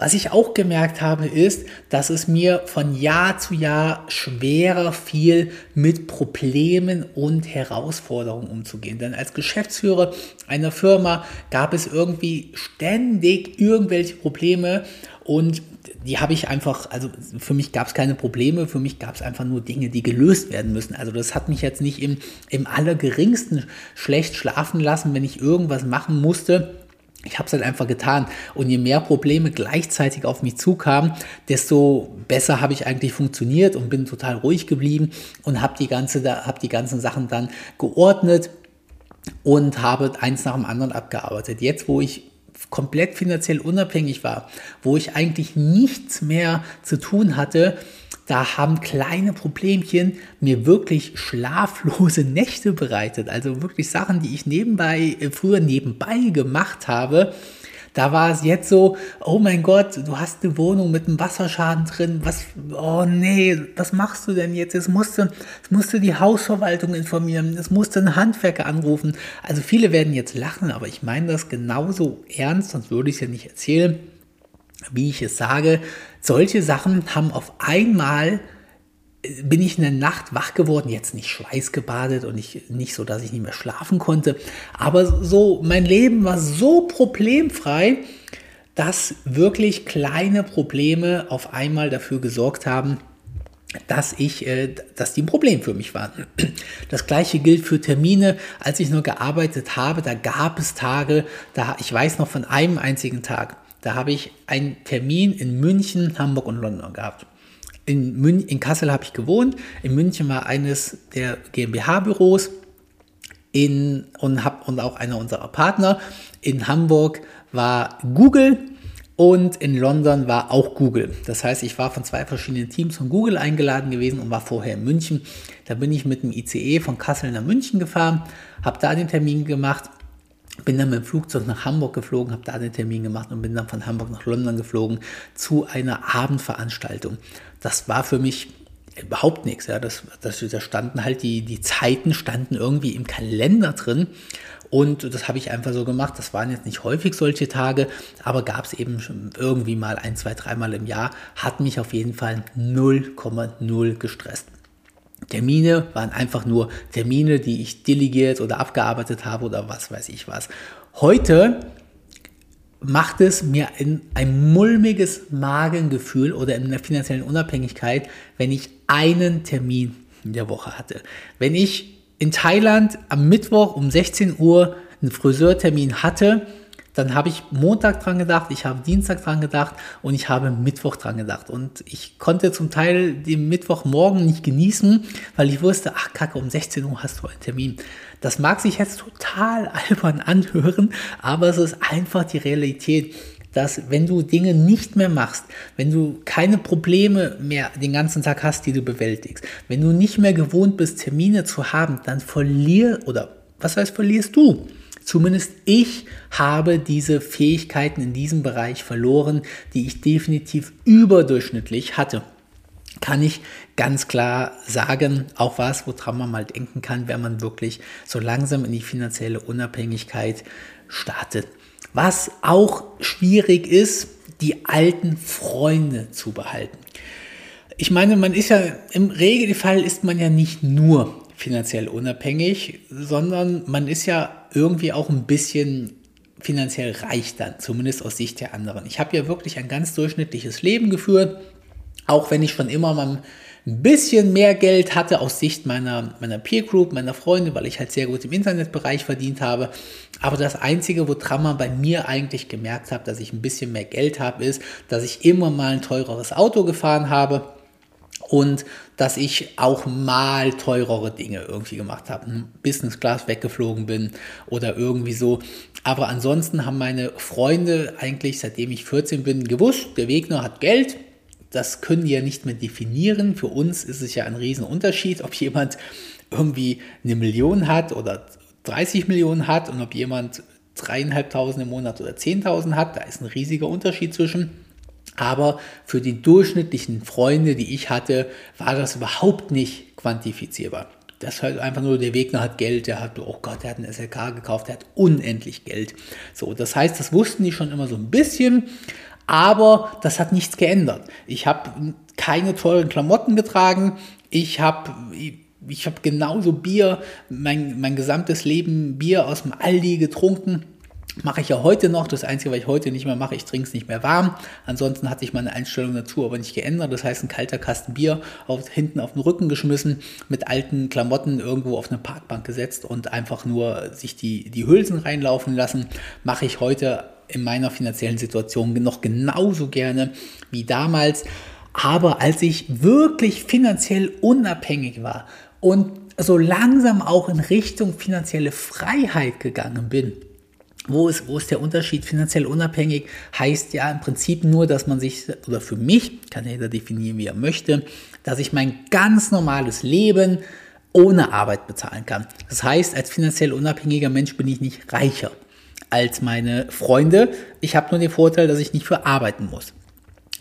Was ich auch gemerkt habe, ist, dass es mir von Jahr zu Jahr schwerer fiel, mit Problemen und Herausforderungen umzugehen. Denn als Geschäftsführer einer Firma gab es irgendwie ständig irgendwelche Probleme und die habe ich einfach, also für mich gab es keine Probleme, für mich gab es einfach nur Dinge, die gelöst werden müssen. Also das hat mich jetzt nicht im, im allergeringsten schlecht schlafen lassen, wenn ich irgendwas machen musste ich habe es halt einfach getan. Und je mehr Probleme gleichzeitig auf mich zukamen, desto besser habe ich eigentlich funktioniert und bin total ruhig geblieben und habe die, ganze, hab die ganzen Sachen dann geordnet und habe eins nach dem anderen abgearbeitet. Jetzt, wo ich komplett finanziell unabhängig war, wo ich eigentlich nichts mehr zu tun hatte, da haben kleine Problemchen mir wirklich schlaflose [LAUGHS] Nächte bereitet. Also wirklich Sachen, die ich nebenbei, äh, früher nebenbei gemacht habe. Da war es jetzt so, oh mein Gott, du hast eine Wohnung mit einem Wasserschaden drin. Was, oh nee, was machst du denn jetzt? Jetzt musst du, jetzt musst du die Hausverwaltung informieren. Jetzt musst du einen Handwerker anrufen. Also viele werden jetzt lachen, aber ich meine das genauso ernst, sonst würde ich es ja nicht erzählen wie ich es sage, solche Sachen haben auf einmal äh, bin ich in der Nacht wach geworden, jetzt nicht schweißgebadet und nicht, nicht so, dass ich nicht mehr schlafen konnte, aber so, mein Leben war so problemfrei, dass wirklich kleine Probleme auf einmal dafür gesorgt haben, dass ich, äh, dass die ein Problem für mich waren. Das gleiche gilt für Termine. Als ich nur gearbeitet habe, da gab es Tage, da, ich weiß noch von einem einzigen Tag, da habe ich einen Termin in München, Hamburg und London gehabt. In, Mün in Kassel habe ich gewohnt. In München war eines der GmbH-Büros und, und auch einer unserer Partner. In Hamburg war Google und in London war auch Google. Das heißt, ich war von zwei verschiedenen Teams von Google eingeladen gewesen und war vorher in München. Da bin ich mit dem ICE von Kassel nach München gefahren, habe da den Termin gemacht bin dann mit dem Flugzeug nach Hamburg geflogen, habe da den Termin gemacht und bin dann von Hamburg nach London geflogen zu einer Abendveranstaltung. Das war für mich überhaupt nichts. Ja. Das, das, da standen halt die, die Zeiten standen irgendwie im Kalender drin. Und das habe ich einfach so gemacht. Das waren jetzt nicht häufig solche Tage, aber gab es eben irgendwie mal ein, zwei, dreimal im Jahr. Hat mich auf jeden Fall 0,0 gestresst. Termine waren einfach nur Termine, die ich delegiert oder abgearbeitet habe oder was weiß ich was. Heute macht es mir ein, ein mulmiges Magengefühl oder in der finanziellen Unabhängigkeit, wenn ich einen Termin in der Woche hatte. Wenn ich in Thailand am Mittwoch um 16 Uhr einen Friseurtermin hatte, dann habe ich Montag dran gedacht, ich habe Dienstag dran gedacht und ich habe Mittwoch dran gedacht. Und ich konnte zum Teil den Mittwochmorgen nicht genießen, weil ich wusste, ach Kacke, um 16 Uhr hast du einen Termin. Das mag sich jetzt total [LAUGHS] albern anhören, aber es ist einfach die Realität dass wenn du Dinge nicht mehr machst, wenn du keine Probleme mehr den ganzen Tag hast, die du bewältigst, wenn du nicht mehr gewohnt bist, Termine zu haben, dann verlier oder was heißt verlierst du? Zumindest ich habe diese Fähigkeiten in diesem Bereich verloren, die ich definitiv überdurchschnittlich hatte. Kann ich ganz klar sagen, auch was, woran man mal denken kann, wenn man wirklich so langsam in die finanzielle Unabhängigkeit startet. Was auch schwierig ist, die alten Freunde zu behalten. Ich meine, man ist ja im Regelfall ist man ja nicht nur finanziell unabhängig, sondern man ist ja irgendwie auch ein bisschen finanziell reich dann, zumindest aus Sicht der anderen. Ich habe ja wirklich ein ganz durchschnittliches Leben geführt, auch wenn ich schon immer mal ein bisschen mehr Geld hatte aus Sicht meiner, meiner Peer Group, meiner Freunde, weil ich halt sehr gut im Internetbereich verdient habe. Aber das Einzige, woran man bei mir eigentlich gemerkt hat, dass ich ein bisschen mehr Geld habe, ist, dass ich immer mal ein teureres Auto gefahren habe und dass ich auch mal teurere Dinge irgendwie gemacht habe. Business Class weggeflogen bin oder irgendwie so. Aber ansonsten haben meine Freunde eigentlich, seitdem ich 14 bin, gewusst, der Wegner hat Geld. Das können die ja nicht mehr definieren. Für uns ist es ja ein Riesenunterschied, ob jemand irgendwie eine Million hat oder 30 Millionen hat und ob jemand dreieinhalbtausend im Monat oder 10.000 hat. Da ist ein riesiger Unterschied zwischen. Aber für die durchschnittlichen Freunde, die ich hatte, war das überhaupt nicht quantifizierbar. Das ist halt einfach nur, der Wegner hat Geld, der hat, oh Gott, der hat einen SLK gekauft, der hat unendlich Geld. So, das heißt, das wussten die schon immer so ein bisschen, aber das hat nichts geändert. Ich habe keine teuren Klamotten getragen, ich habe ich habe genauso Bier, mein, mein gesamtes Leben Bier aus dem Aldi getrunken Mache ich ja heute noch. Das Einzige, was ich heute nicht mehr mache, ich trinke es nicht mehr warm. Ansonsten hatte ich meine Einstellung dazu aber nicht geändert. Das heißt, ein kalter Kasten Bier auf, hinten auf den Rücken geschmissen, mit alten Klamotten irgendwo auf eine Parkbank gesetzt und einfach nur sich die, die Hülsen reinlaufen lassen. Mache ich heute in meiner finanziellen Situation noch genauso gerne wie damals. Aber als ich wirklich finanziell unabhängig war und so langsam auch in Richtung finanzielle Freiheit gegangen bin, wo ist, wo ist der Unterschied? Finanziell unabhängig heißt ja im Prinzip nur, dass man sich, oder für mich, kann jeder definieren, wie er möchte, dass ich mein ganz normales Leben ohne Arbeit bezahlen kann. Das heißt, als finanziell unabhängiger Mensch bin ich nicht reicher als meine Freunde. Ich habe nur den Vorteil, dass ich nicht für arbeiten muss.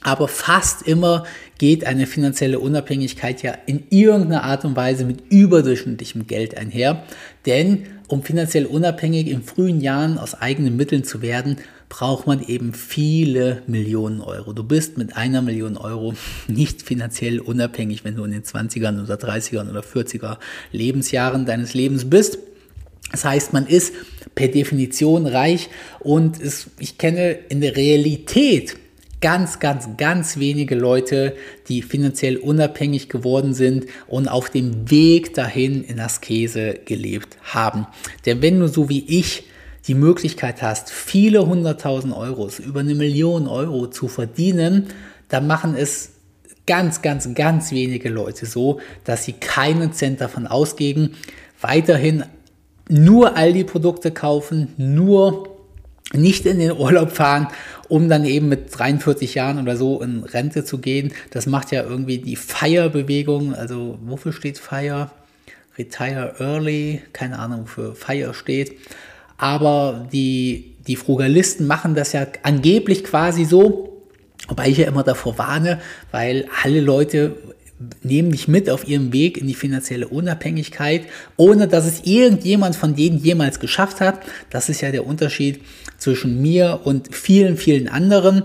Aber fast immer geht eine finanzielle Unabhängigkeit ja in irgendeiner Art und Weise mit überdurchschnittlichem Geld einher. Denn um finanziell unabhängig in frühen Jahren aus eigenen Mitteln zu werden, braucht man eben viele Millionen Euro. Du bist mit einer Million Euro [LAUGHS] nicht finanziell unabhängig, wenn du in den 20ern oder 30ern oder 40er Lebensjahren deines Lebens bist. Das heißt, man ist per Definition reich und es, ich kenne in der Realität ganz, ganz, ganz wenige Leute, die finanziell unabhängig geworden sind und auf dem Weg dahin in Askese gelebt haben. Denn wenn du so wie ich die Möglichkeit hast, viele hunderttausend Euros, über eine Million Euro zu verdienen, dann machen es ganz, ganz, ganz wenige Leute so, dass sie keinen Cent davon ausgeben, weiterhin nur all die Produkte kaufen, nur nicht in den Urlaub fahren, um dann eben mit 43 Jahren oder so in Rente zu gehen. Das macht ja irgendwie die FIRE-Bewegung. Also wofür steht FIRE? Retire Early, keine Ahnung, wofür FIRE steht. Aber die, die Frugalisten machen das ja angeblich quasi so, wobei ich ja immer davor warne, weil alle Leute nehmen dich mit auf ihrem Weg in die finanzielle Unabhängigkeit, ohne dass es irgendjemand von denen jemals geschafft hat. Das ist ja der Unterschied zwischen mir und vielen, vielen anderen.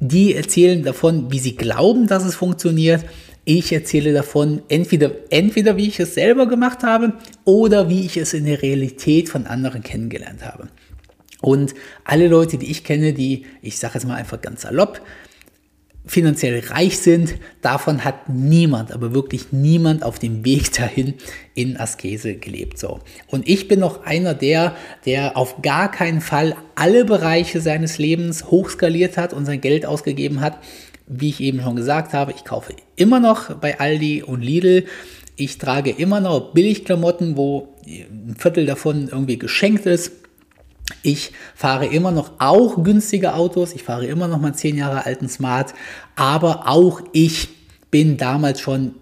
Die erzählen davon, wie sie glauben, dass es funktioniert. Ich erzähle davon entweder, entweder wie ich es selber gemacht habe oder wie ich es in der Realität von anderen kennengelernt habe. Und alle Leute, die ich kenne, die, ich sage jetzt mal einfach ganz salopp, finanziell reich sind, davon hat niemand, aber wirklich niemand auf dem Weg dahin in Askese gelebt. So. Und ich bin noch einer der, der auf gar keinen Fall alle Bereiche seines Lebens hochskaliert hat und sein Geld ausgegeben hat. Wie ich eben schon gesagt habe, ich kaufe immer noch bei Aldi und Lidl. Ich trage immer noch Billigklamotten, wo ein Viertel davon irgendwie geschenkt ist. Ich fahre immer noch auch günstige Autos. Ich fahre immer noch meinen 10 Jahre alten Smart. Aber auch ich bin damals schon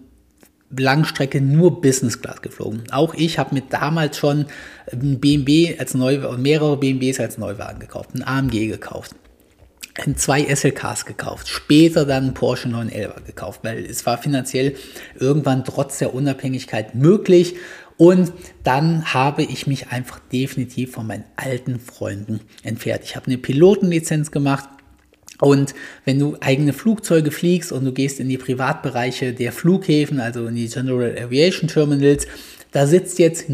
Langstrecke nur Business Class geflogen. Auch ich habe mir damals schon ein BMW als Neuwagen, mehrere BMWs als Neuwagen gekauft, ein AMG gekauft, zwei SLKs gekauft, später dann ein Porsche 911 gekauft, weil es war finanziell irgendwann trotz der Unabhängigkeit möglich und dann habe ich mich einfach definitiv von meinen alten Freunden entfernt. Ich habe eine Pilotenlizenz gemacht. Und wenn du eigene Flugzeuge fliegst und du gehst in die Privatbereiche der Flughäfen, also in die General Aviation Terminals, da sitzt jetzt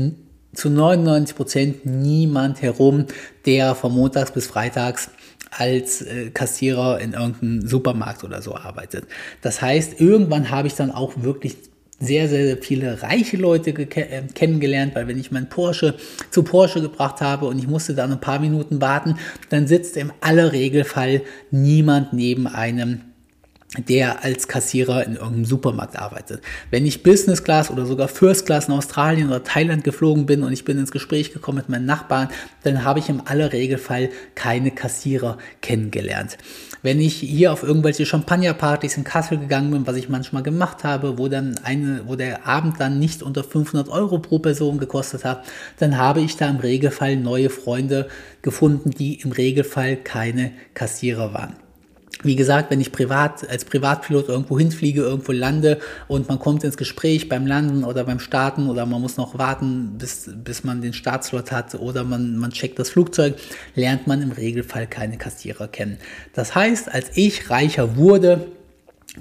zu 99 Prozent niemand herum, der von montags bis freitags als äh, Kassierer in irgendeinem Supermarkt oder so arbeitet. Das heißt, irgendwann habe ich dann auch wirklich sehr, sehr viele reiche Leute äh, kennengelernt, weil wenn ich meinen Porsche zu Porsche gebracht habe und ich musste dann ein paar Minuten warten, dann sitzt im aller Regelfall niemand neben einem der als Kassierer in irgendeinem Supermarkt arbeitet. Wenn ich Business Class oder sogar First Class in Australien oder Thailand geflogen bin und ich bin ins Gespräch gekommen mit meinen Nachbarn, dann habe ich im aller Regelfall keine Kassierer kennengelernt. Wenn ich hier auf irgendwelche Champagnerpartys in Kassel gegangen bin, was ich manchmal gemacht habe, wo dann eine, wo der Abend dann nicht unter 500 Euro pro Person gekostet hat, dann habe ich da im Regelfall neue Freunde gefunden, die im Regelfall keine Kassierer waren. Wie gesagt, wenn ich privat als Privatpilot irgendwo hinfliege, irgendwo lande und man kommt ins Gespräch beim Landen oder beim Starten oder man muss noch warten, bis, bis man den Startslot hat oder man, man checkt das Flugzeug, lernt man im Regelfall keine Kassierer kennen. Das heißt, als ich reicher wurde,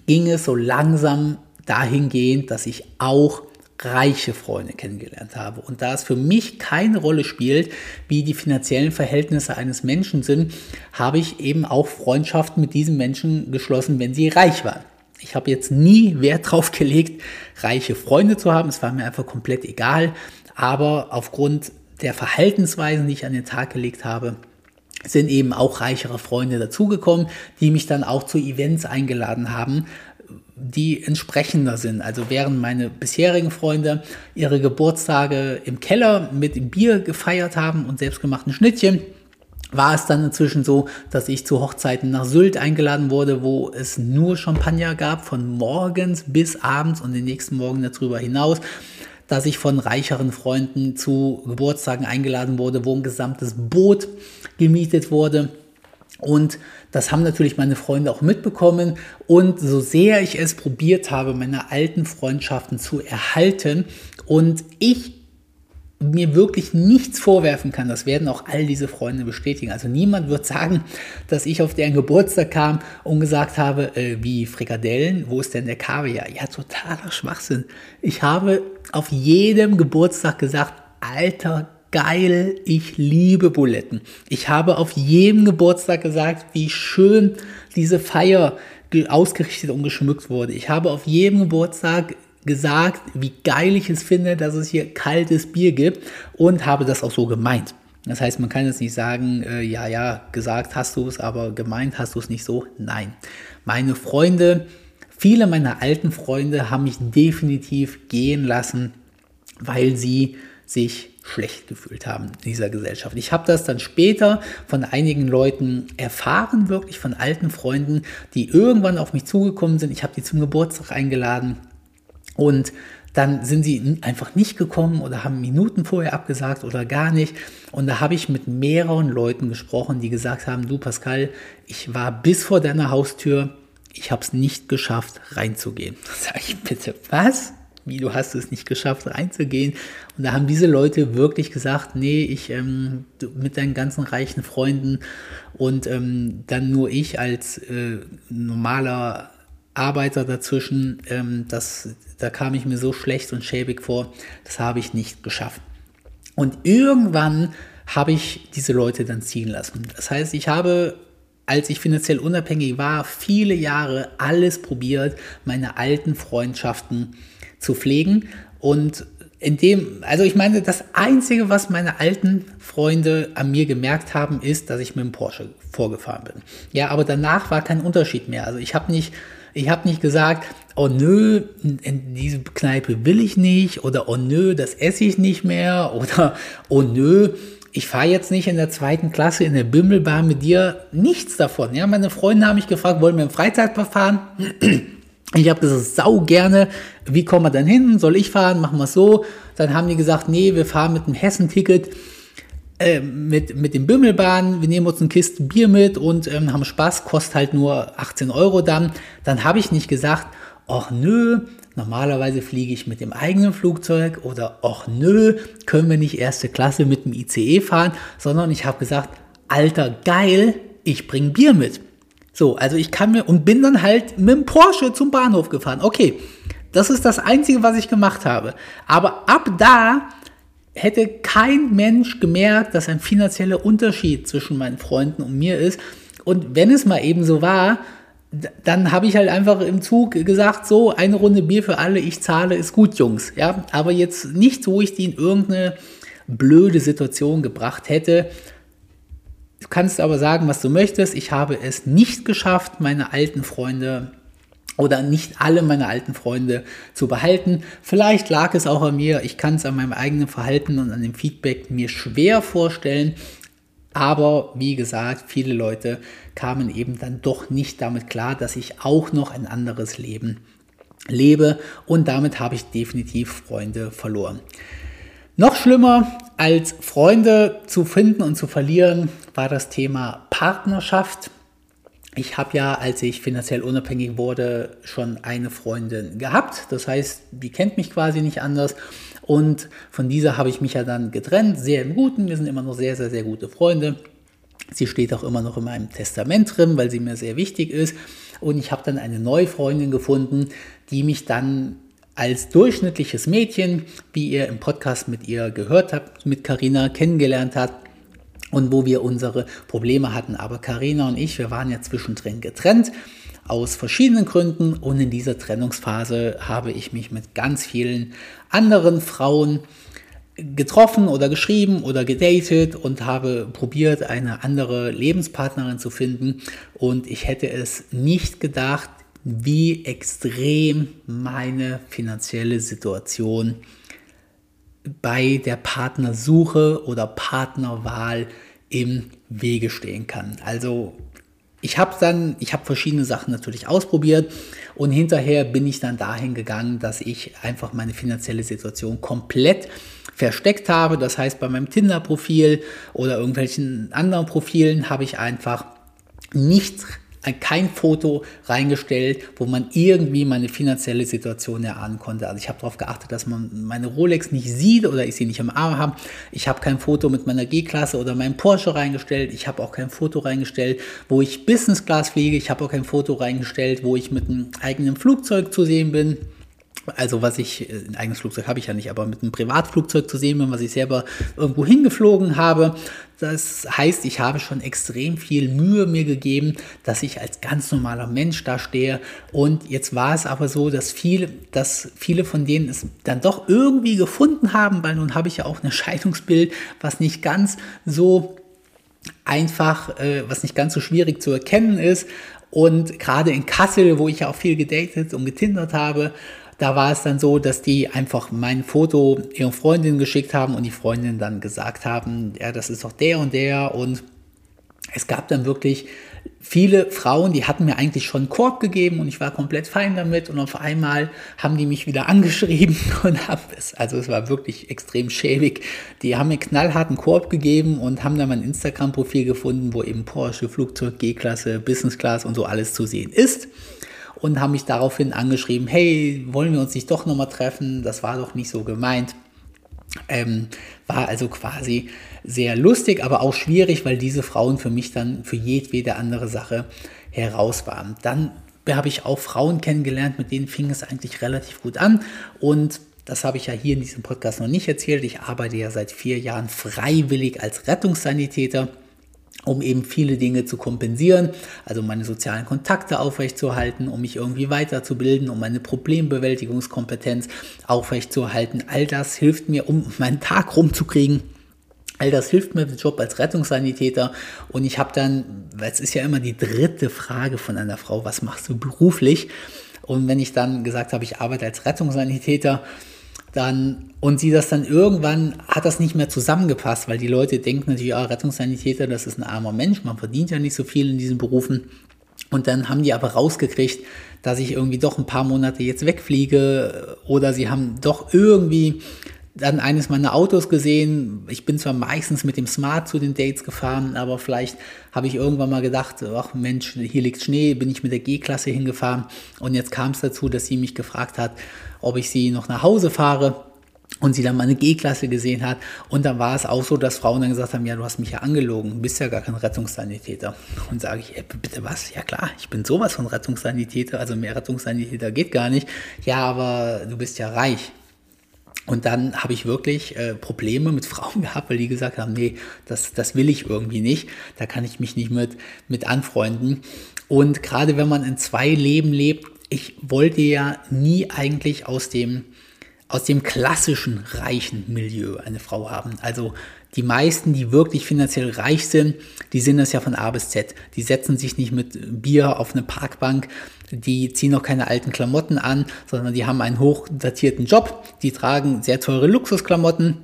ging es so langsam dahingehend, dass ich auch reiche Freunde kennengelernt habe. Und da es für mich keine Rolle spielt, wie die finanziellen Verhältnisse eines Menschen sind, habe ich eben auch Freundschaften mit diesen Menschen geschlossen, wenn sie reich waren. Ich habe jetzt nie Wert drauf gelegt, reiche Freunde zu haben. Es war mir einfach komplett egal. Aber aufgrund der Verhaltensweisen, die ich an den Tag gelegt habe, sind eben auch reichere Freunde dazugekommen, die mich dann auch zu Events eingeladen haben, die entsprechender sind. Also während meine bisherigen Freunde ihre Geburtstage im Keller mit Bier gefeiert haben und selbstgemachten Schnittchen, war es dann inzwischen so, dass ich zu Hochzeiten nach Sylt eingeladen wurde, wo es nur Champagner gab, von morgens bis abends und den nächsten Morgen darüber hinaus, dass ich von reicheren Freunden zu Geburtstagen eingeladen wurde, wo ein gesamtes Boot gemietet wurde und das haben natürlich meine Freunde auch mitbekommen. Und so sehr ich es probiert habe, meine alten Freundschaften zu erhalten und ich mir wirklich nichts vorwerfen kann, das werden auch all diese Freunde bestätigen. Also niemand wird sagen, dass ich auf deren Geburtstag kam und gesagt habe, äh, wie Frikadellen, wo ist denn der Kaviar? Ja, totaler Schwachsinn. Ich habe auf jedem Geburtstag gesagt, alter geil, ich liebe Buletten. Ich habe auf jedem Geburtstag gesagt, wie schön diese Feier ausgerichtet und geschmückt wurde. Ich habe auf jedem Geburtstag gesagt, wie geil ich es finde, dass es hier kaltes Bier gibt und habe das auch so gemeint. Das heißt, man kann jetzt nicht sagen, äh, ja, ja, gesagt hast du es, aber gemeint hast du es nicht so. Nein. Meine Freunde, viele meiner alten Freunde haben mich definitiv gehen lassen, weil sie sich schlecht gefühlt haben in dieser Gesellschaft. Ich habe das dann später von einigen Leuten erfahren, wirklich von alten Freunden, die irgendwann auf mich zugekommen sind. Ich habe die zum Geburtstag eingeladen und dann sind sie einfach nicht gekommen oder haben Minuten vorher abgesagt oder gar nicht. Und da habe ich mit mehreren Leuten gesprochen, die gesagt haben, du Pascal, ich war bis vor deiner Haustür, ich habe es nicht geschafft, reinzugehen. [LAUGHS] Da sage ich bitte, was? Wie du hast es nicht geschafft reinzugehen. Und da haben diese Leute wirklich gesagt, nee, ich ähm, mit deinen ganzen reichen Freunden und ähm, dann nur ich als äh, normaler Arbeiter dazwischen, ähm, das, da kam ich mir so schlecht und schäbig vor, das habe ich nicht geschafft. Und irgendwann habe ich diese Leute dann ziehen lassen. Das heißt, ich habe als ich finanziell unabhängig war, viele Jahre alles probiert, meine alten Freundschaften zu pflegen. Und in dem, also ich meine, das Einzige, was meine alten Freunde an mir gemerkt haben, ist, dass ich mit dem Porsche vorgefahren bin. Ja, aber danach war kein Unterschied mehr. Also ich habe nicht, ich habe nicht gesagt, oh nö, in diese Kneipe will ich nicht oder oh nö, das esse ich nicht mehr [LAUGHS] oder oh nö, ich fahre jetzt nicht in der zweiten Klasse in der Bimmelbahn mit dir. Nichts davon. Ja, meine Freunde haben mich gefragt, wollen wir im Freizeitpark fahren? [CLEARS THROAT] Ich habe gesagt, sau gerne. Wie kommen wir denn hin? Soll ich fahren? Machen wir es so. Dann haben die gesagt, nee, wir fahren mit dem Hessen-Ticket, äh, mit, mit dem Bimmelbahn. Wir nehmen uns ein Kisten Bier mit und ähm, haben Spaß. Kostet halt nur 18 Euro dann. Dann habe ich nicht gesagt, ach nö, normalerweise fliege ich mit dem eigenen Flugzeug oder ach nö, können wir nicht erste Klasse mit dem ICE fahren, sondern ich habe gesagt, alter geil, ich bringe Bier mit. So, also ich kann mir und bin dann halt mit dem Porsche zum Bahnhof gefahren. Okay, das ist das Einzige, was ich gemacht habe. Aber ab da hätte kein Mensch gemerkt, dass ein finanzieller Unterschied zwischen meinen Freunden und mir ist. Und wenn es mal eben so war, dann habe ich halt einfach im Zug gesagt, so eine Runde Bier für alle, ich zahle, ist gut, Jungs. Ja, aber jetzt nicht, wo ich die in irgendeine blöde Situation gebracht hätte. Du kannst aber sagen, was du möchtest. Ich habe es nicht geschafft, meine alten Freunde oder nicht alle meine alten Freunde zu behalten. Vielleicht lag es auch an mir. Ich kann es an meinem eigenen Verhalten und an dem Feedback mir schwer vorstellen. Aber wie gesagt, viele Leute kamen eben dann doch nicht damit klar, dass ich auch noch ein anderes Leben lebe und damit habe ich definitiv Freunde verloren. Noch schlimmer als Freunde zu finden und zu verlieren war das Thema Partnerschaft. Ich habe ja, als ich finanziell unabhängig wurde, schon eine Freundin gehabt. Das heißt, die kennt mich quasi nicht anders. Und von dieser habe ich mich ja dann getrennt, sehr im Guten. Wir sind immer noch sehr, sehr, sehr gute Freunde. Sie steht auch immer noch in meinem Testament drin, weil sie mir sehr wichtig ist. Und ich habe dann eine neue Freundin gefunden, die mich dann als durchschnittliches Mädchen, wie ihr im Podcast mit ihr gehört habt, mit Karina kennengelernt hat und wo wir unsere Probleme hatten. Aber Karina und ich, wir waren ja zwischendrin getrennt aus verschiedenen Gründen und in dieser Trennungsphase habe ich mich mit ganz vielen anderen Frauen getroffen oder geschrieben oder gedatet und habe probiert, eine andere Lebenspartnerin zu finden. Und ich hätte es nicht gedacht, wie extrem meine finanzielle Situation bei der Partnersuche oder Partnerwahl im Wege stehen kann. Also ich habe dann, ich habe verschiedene Sachen natürlich ausprobiert und hinterher bin ich dann dahin gegangen, dass ich einfach meine finanzielle Situation komplett versteckt habe. Das heißt, bei meinem Tinder-Profil oder irgendwelchen anderen Profilen habe ich einfach nichts kein Foto reingestellt, wo man irgendwie meine finanzielle Situation erahnen konnte. Also ich habe darauf geachtet, dass man meine Rolex nicht sieht oder ich sie nicht im Arm habe. Ich habe kein Foto mit meiner G-Klasse oder meinem Porsche reingestellt. Ich habe auch kein Foto reingestellt, wo ich Business Class fliege. Ich habe auch kein Foto reingestellt, wo ich mit einem eigenen Flugzeug zu sehen bin. Also was ich, äh, ein eigenes Flugzeug habe ich ja nicht, aber mit einem Privatflugzeug zu sehen bin, was ich selber irgendwo hingeflogen habe. Das heißt, ich habe schon extrem viel Mühe mir gegeben, dass ich als ganz normaler Mensch da stehe. Und jetzt war es aber so, dass viele, dass viele von denen es dann doch irgendwie gefunden haben, weil nun habe ich ja auch ein Erscheinungsbild, was nicht ganz so einfach, äh, was nicht ganz so schwierig zu erkennen ist. Und gerade in Kassel, wo ich ja auch viel gedatet und getindert habe, da war es dann so, dass die einfach mein Foto ihrer Freundin geschickt haben und die Freundin dann gesagt haben, ja, das ist doch der und der. Und es gab dann wirklich viele Frauen, die hatten mir eigentlich schon einen Korb gegeben und ich war komplett fein damit. Und auf einmal haben die mich wieder [LAUGHS] angeschrieben und haben es, also es war wirklich extrem schäbig. Die haben mir knallharten Korb gegeben und haben dann mein Instagram-Profil gefunden, wo eben Porsche, Flugzeug, G-Klasse, Business Class und so alles zu sehen ist und haben mich daraufhin angeschrieben, hey, wollen wir uns nicht doch nochmal treffen? Das war doch nicht so gemeint. Ähm, war also quasi sehr lustig, aber auch schwierig, weil diese Frauen für mich dann für jedwede andere Sache heraus waren. Dann habe ich auch Frauen kennengelernt, mit denen fing es eigentlich relativ gut an und das habe ich ja hier in diesem Podcast noch nicht erzählt. Ich arbeite ja seit vier Jahren freiwillig als Rettungssanitäter um eben viele Dinge zu kompensieren, also meine sozialen Kontakte aufrechtzuerhalten, um mich irgendwie weiterzubilden, um meine Problembewältigungskompetenz aufrechtzuerhalten. All das hilft mir, um [LAUGHS] meinen Tag rumzukriegen. All das hilft mir im Job als Rettungssanitäter. Und ich habe dann, weil es ist ja immer die dritte Frage von einer Frau, was machst du beruflich? Und wenn ich dann gesagt habe, ich arbeite als Rettungssanitäter, dann und sie das dann irgendwann hat das nicht mehr zusammengepasst, weil die Leute denken natürlich, ja, Rettungssanitäter, das ist ein armer Mensch, man verdient ja nicht so viel in diesen Berufen. Und dann haben die aber rausgekriegt, dass ich irgendwie doch ein paar Monate jetzt wegfliege oder sie haben doch irgendwie dann eines meiner Autos gesehen. Ich bin zwar meistens mit dem Smart zu den Dates gefahren, aber vielleicht habe ich irgendwann mal gedacht, ach Mensch, hier liegt Schnee, bin ich mit der G-Klasse hingefahren. Und jetzt kam es dazu, dass sie mich gefragt hat, ob ich sie noch nach Hause fahre und sie dann meine G-Klasse gesehen hat. Und dann war es auch so, dass Frauen dann gesagt haben, ja, du hast mich ja angelogen, du bist ja gar kein Rettungssanitäter. Und sage ich, äh, bitte was? Ja klar, ich bin sowas von Rettungssanitäter, also mehr Rettungssanitäter geht gar nicht. Ja, aber du bist ja reich. Und dann habe ich wirklich äh, Probleme mit [LAUGHS] Frauen gehabt, weil die gesagt haben, nee, das, das will ich irgendwie nicht. Da kann ich mich nicht mit, mit anfreunden. Und gerade wenn man in zwei Leben lebt, ich wollte ja nie eigentlich aus dem, aus dem klassischen reichen Milieu eine Frau haben. Also die meisten, die wirklich finanziell reich sind, die sind das ja von A bis Z. Die setzen sich nicht mit Bier auf eine Parkbank, die ziehen noch keine alten Klamotten an, sondern die haben einen hochdatierten Job, die tragen sehr teure Luxusklamotten,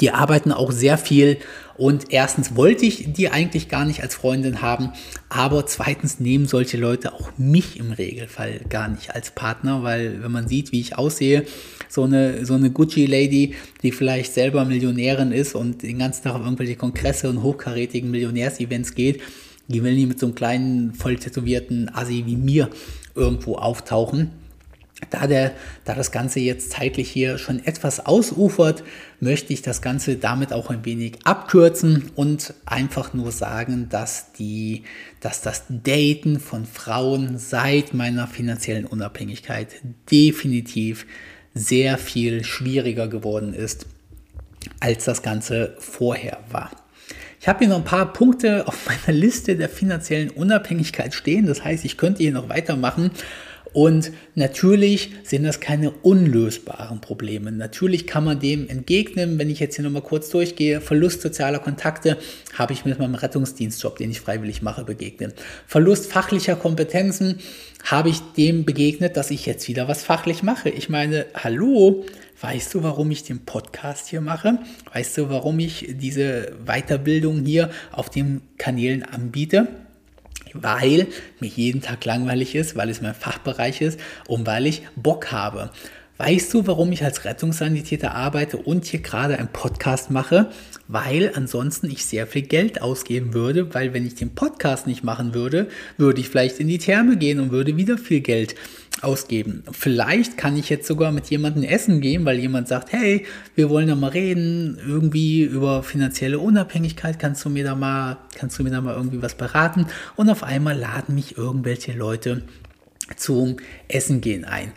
die arbeiten auch sehr viel. Und erstens wollte ich die eigentlich gar nicht als Freundin haben, aber zweitens nehmen solche Leute auch mich im Regelfall gar nicht als Partner, weil wenn man sieht, wie ich aussehe, so eine, so eine Gucci-Lady, die vielleicht selber Millionärin ist und den ganzen Tag auf irgendwelche Kongresse und hochkarätigen Millionärsevents geht, die will nie mit so einem kleinen, voll tätowierten Assi wie mir irgendwo auftauchen. Da, der, da das Ganze jetzt zeitlich hier schon etwas ausufert, möchte ich das Ganze damit auch ein wenig abkürzen und einfach nur sagen, dass, die, dass das Daten von Frauen seit meiner finanziellen Unabhängigkeit definitiv sehr viel schwieriger geworden ist, als das Ganze vorher war. Ich habe hier noch ein paar Punkte auf [LAUGHS] meiner Liste der finanziellen Unabhängigkeit stehen. Das heißt, ich könnte hier noch weitermachen. Und natürlich sind das keine unlösbaren Probleme. Natürlich kann man dem entgegnen, wenn ich jetzt hier nochmal kurz durchgehe. Verlust sozialer Kontakte habe ich mit meinem Rettungsdienstjob, den ich freiwillig mache, begegnet. Verlust fachlicher Kompetenzen habe ich dem begegnet, dass ich jetzt wieder was fachlich mache. Ich meine, hallo, Weißt du, warum ich den Podcast hier mache? Weißt du, warum ich diese Weiterbildung hier auf den Kanälen anbiete? Weil mir jeden Tag langweilig ist, weil es mein Fachbereich ist und weil ich Bock habe. Weißt du, warum ich als Rettungssanitäter arbeite und hier gerade einen Podcast mache? Weil ansonsten ich sehr viel Geld ausgeben würde, weil wenn ich den Podcast nicht machen würde, würde ich vielleicht in die Therme gehen und würde wieder viel Geld ausgeben. Vielleicht kann ich jetzt sogar mit jemandem essen gehen, weil jemand sagt, hey, wir wollen da mal reden, irgendwie über finanzielle Unabhängigkeit, kannst du mir da mal, kannst du mir da mal irgendwie was beraten? Und auf einmal laden mich irgendwelche Leute zum Essen gehen ein.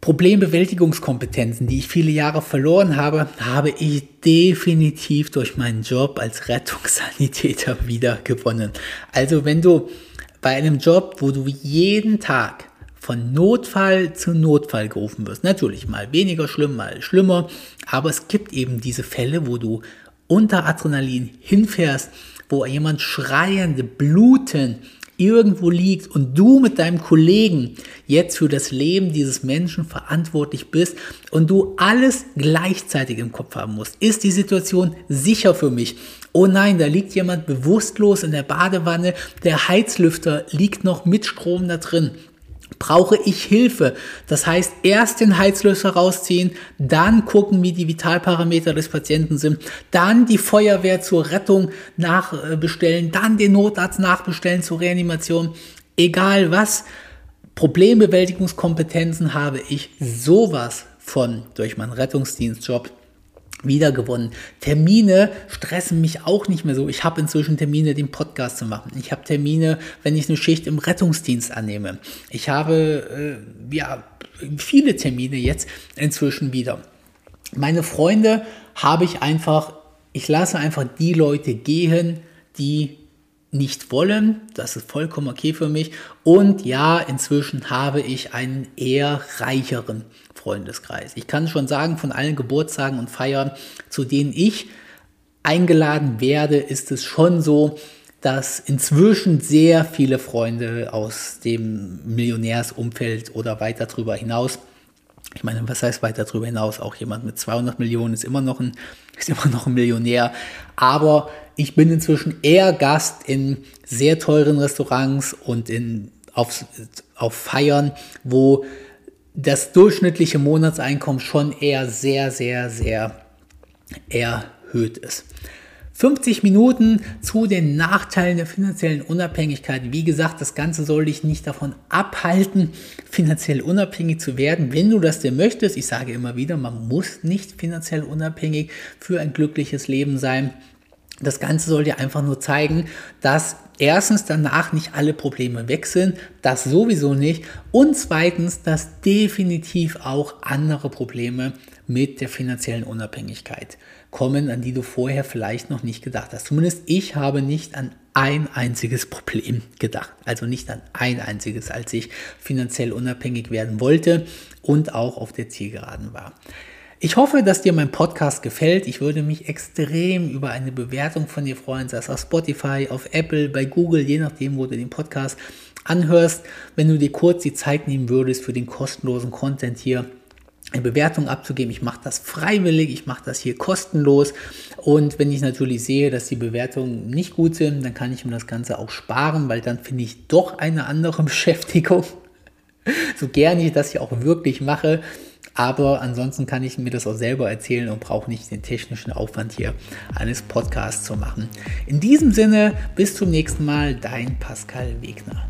Problembewältigungskompetenzen, die ich viele Jahre verloren habe, habe ich definitiv durch meinen Job als Rettungssanitäter [LAUGHS] wieder gewonnen. Also wenn du bei einem Job, wo du jeden Tag von Notfall zu Notfall gerufen wirst, natürlich mal weniger schlimm, mal schlimmer, aber es gibt eben diese Fälle, wo du unter Adrenalin hinfährst, wo jemand schreiende, bluten, irgendwo liegt und du mit deinem Kollegen jetzt für das Leben dieses Menschen verantwortlich bist und du alles gleichzeitig im Kopf haben musst. Ist die Situation sicher für mich? Oh nein, da liegt jemand bewusstlos in der Badewanne, der Heizlüfter liegt noch mit Strom da drin brauche ich Hilfe. Das heißt, erst den Heizlöser rausziehen, dann gucken, wie die Vitalparameter des Patienten sind, dann die Feuerwehr zur Rettung nachbestellen, dann den Notarzt nachbestellen zur Reanimation. Egal was, Problembewältigungskompetenzen habe ich sowas von durch meinen Rettungsdienstjob wieder gewonnen. Termine stressen mich auch nicht mehr so. Ich habe inzwischen Termine, den Podcast zu machen. Ich habe Termine, wenn ich eine Schicht im Rettungsdienst annehme. Ich habe äh, ja viele Termine jetzt inzwischen wieder. Meine Freunde habe ich einfach, ich lasse einfach die Leute gehen, die nicht wollen. Das ist vollkommen okay für mich. Und ja, inzwischen habe ich einen eher reicheren Freundeskreis. Ich kann schon sagen, von allen Geburtstagen und Feiern, zu denen ich eingeladen werde, ist es schon so, dass inzwischen sehr viele Freunde aus dem Millionärsumfeld oder weiter darüber hinaus ich meine, was heißt weiter darüber hinaus? Auch jemand mit 200 Millionen ist immer noch ein, [LAUGHS] ist immer noch ein Millionär. Aber ich bin inzwischen eher Gast in sehr teuren Restaurants und in, auf, auf Feiern, wo das durchschnittliche Monatseinkommen schon eher sehr, sehr, sehr erhöht ist. 50 Minuten zu den Nachteilen der finanziellen Unabhängigkeit. Wie gesagt, das Ganze soll dich nicht davon abhalten, finanziell unabhängig zu werden, wenn du das denn möchtest. Ich sage immer wieder, man muss nicht finanziell unabhängig für ein glückliches Leben sein. Das Ganze soll dir einfach nur zeigen, dass erstens danach nicht alle Probleme weg sind, das sowieso nicht. Und zweitens, dass definitiv auch andere Probleme mit der finanziellen Unabhängigkeit kommen, an die du vorher vielleicht noch nicht gedacht hast. Zumindest ich habe nicht an ein einziges Problem gedacht. Also nicht an ein einziges, als ich finanziell unabhängig werden wollte und auch auf der Zielgeraden war. Ich hoffe, dass dir mein Podcast gefällt. Ich würde mich extrem über eine Bewertung von dir freuen, sei es auf Spotify, auf Apple, bei Google, je nachdem, wo du den Podcast anhörst. Wenn du dir kurz die Zeit nehmen würdest für den kostenlosen Content hier, eine Bewertung abzugeben. Ich mache das freiwillig, ich mache das hier kostenlos. Und wenn ich natürlich sehe, dass die Bewertungen nicht gut sind, dann kann ich mir das Ganze auch sparen, weil dann finde ich doch eine andere [LAUGHS] Beschäftigung. so gerne ich das hier auch wirklich mache. Aber ansonsten kann ich mir das auch selber erzählen und brauche nicht den technischen Aufwand hier eines Podcasts zu machen. In diesem Sinne, bis zum nächsten Mal, dein Pascal Wegner.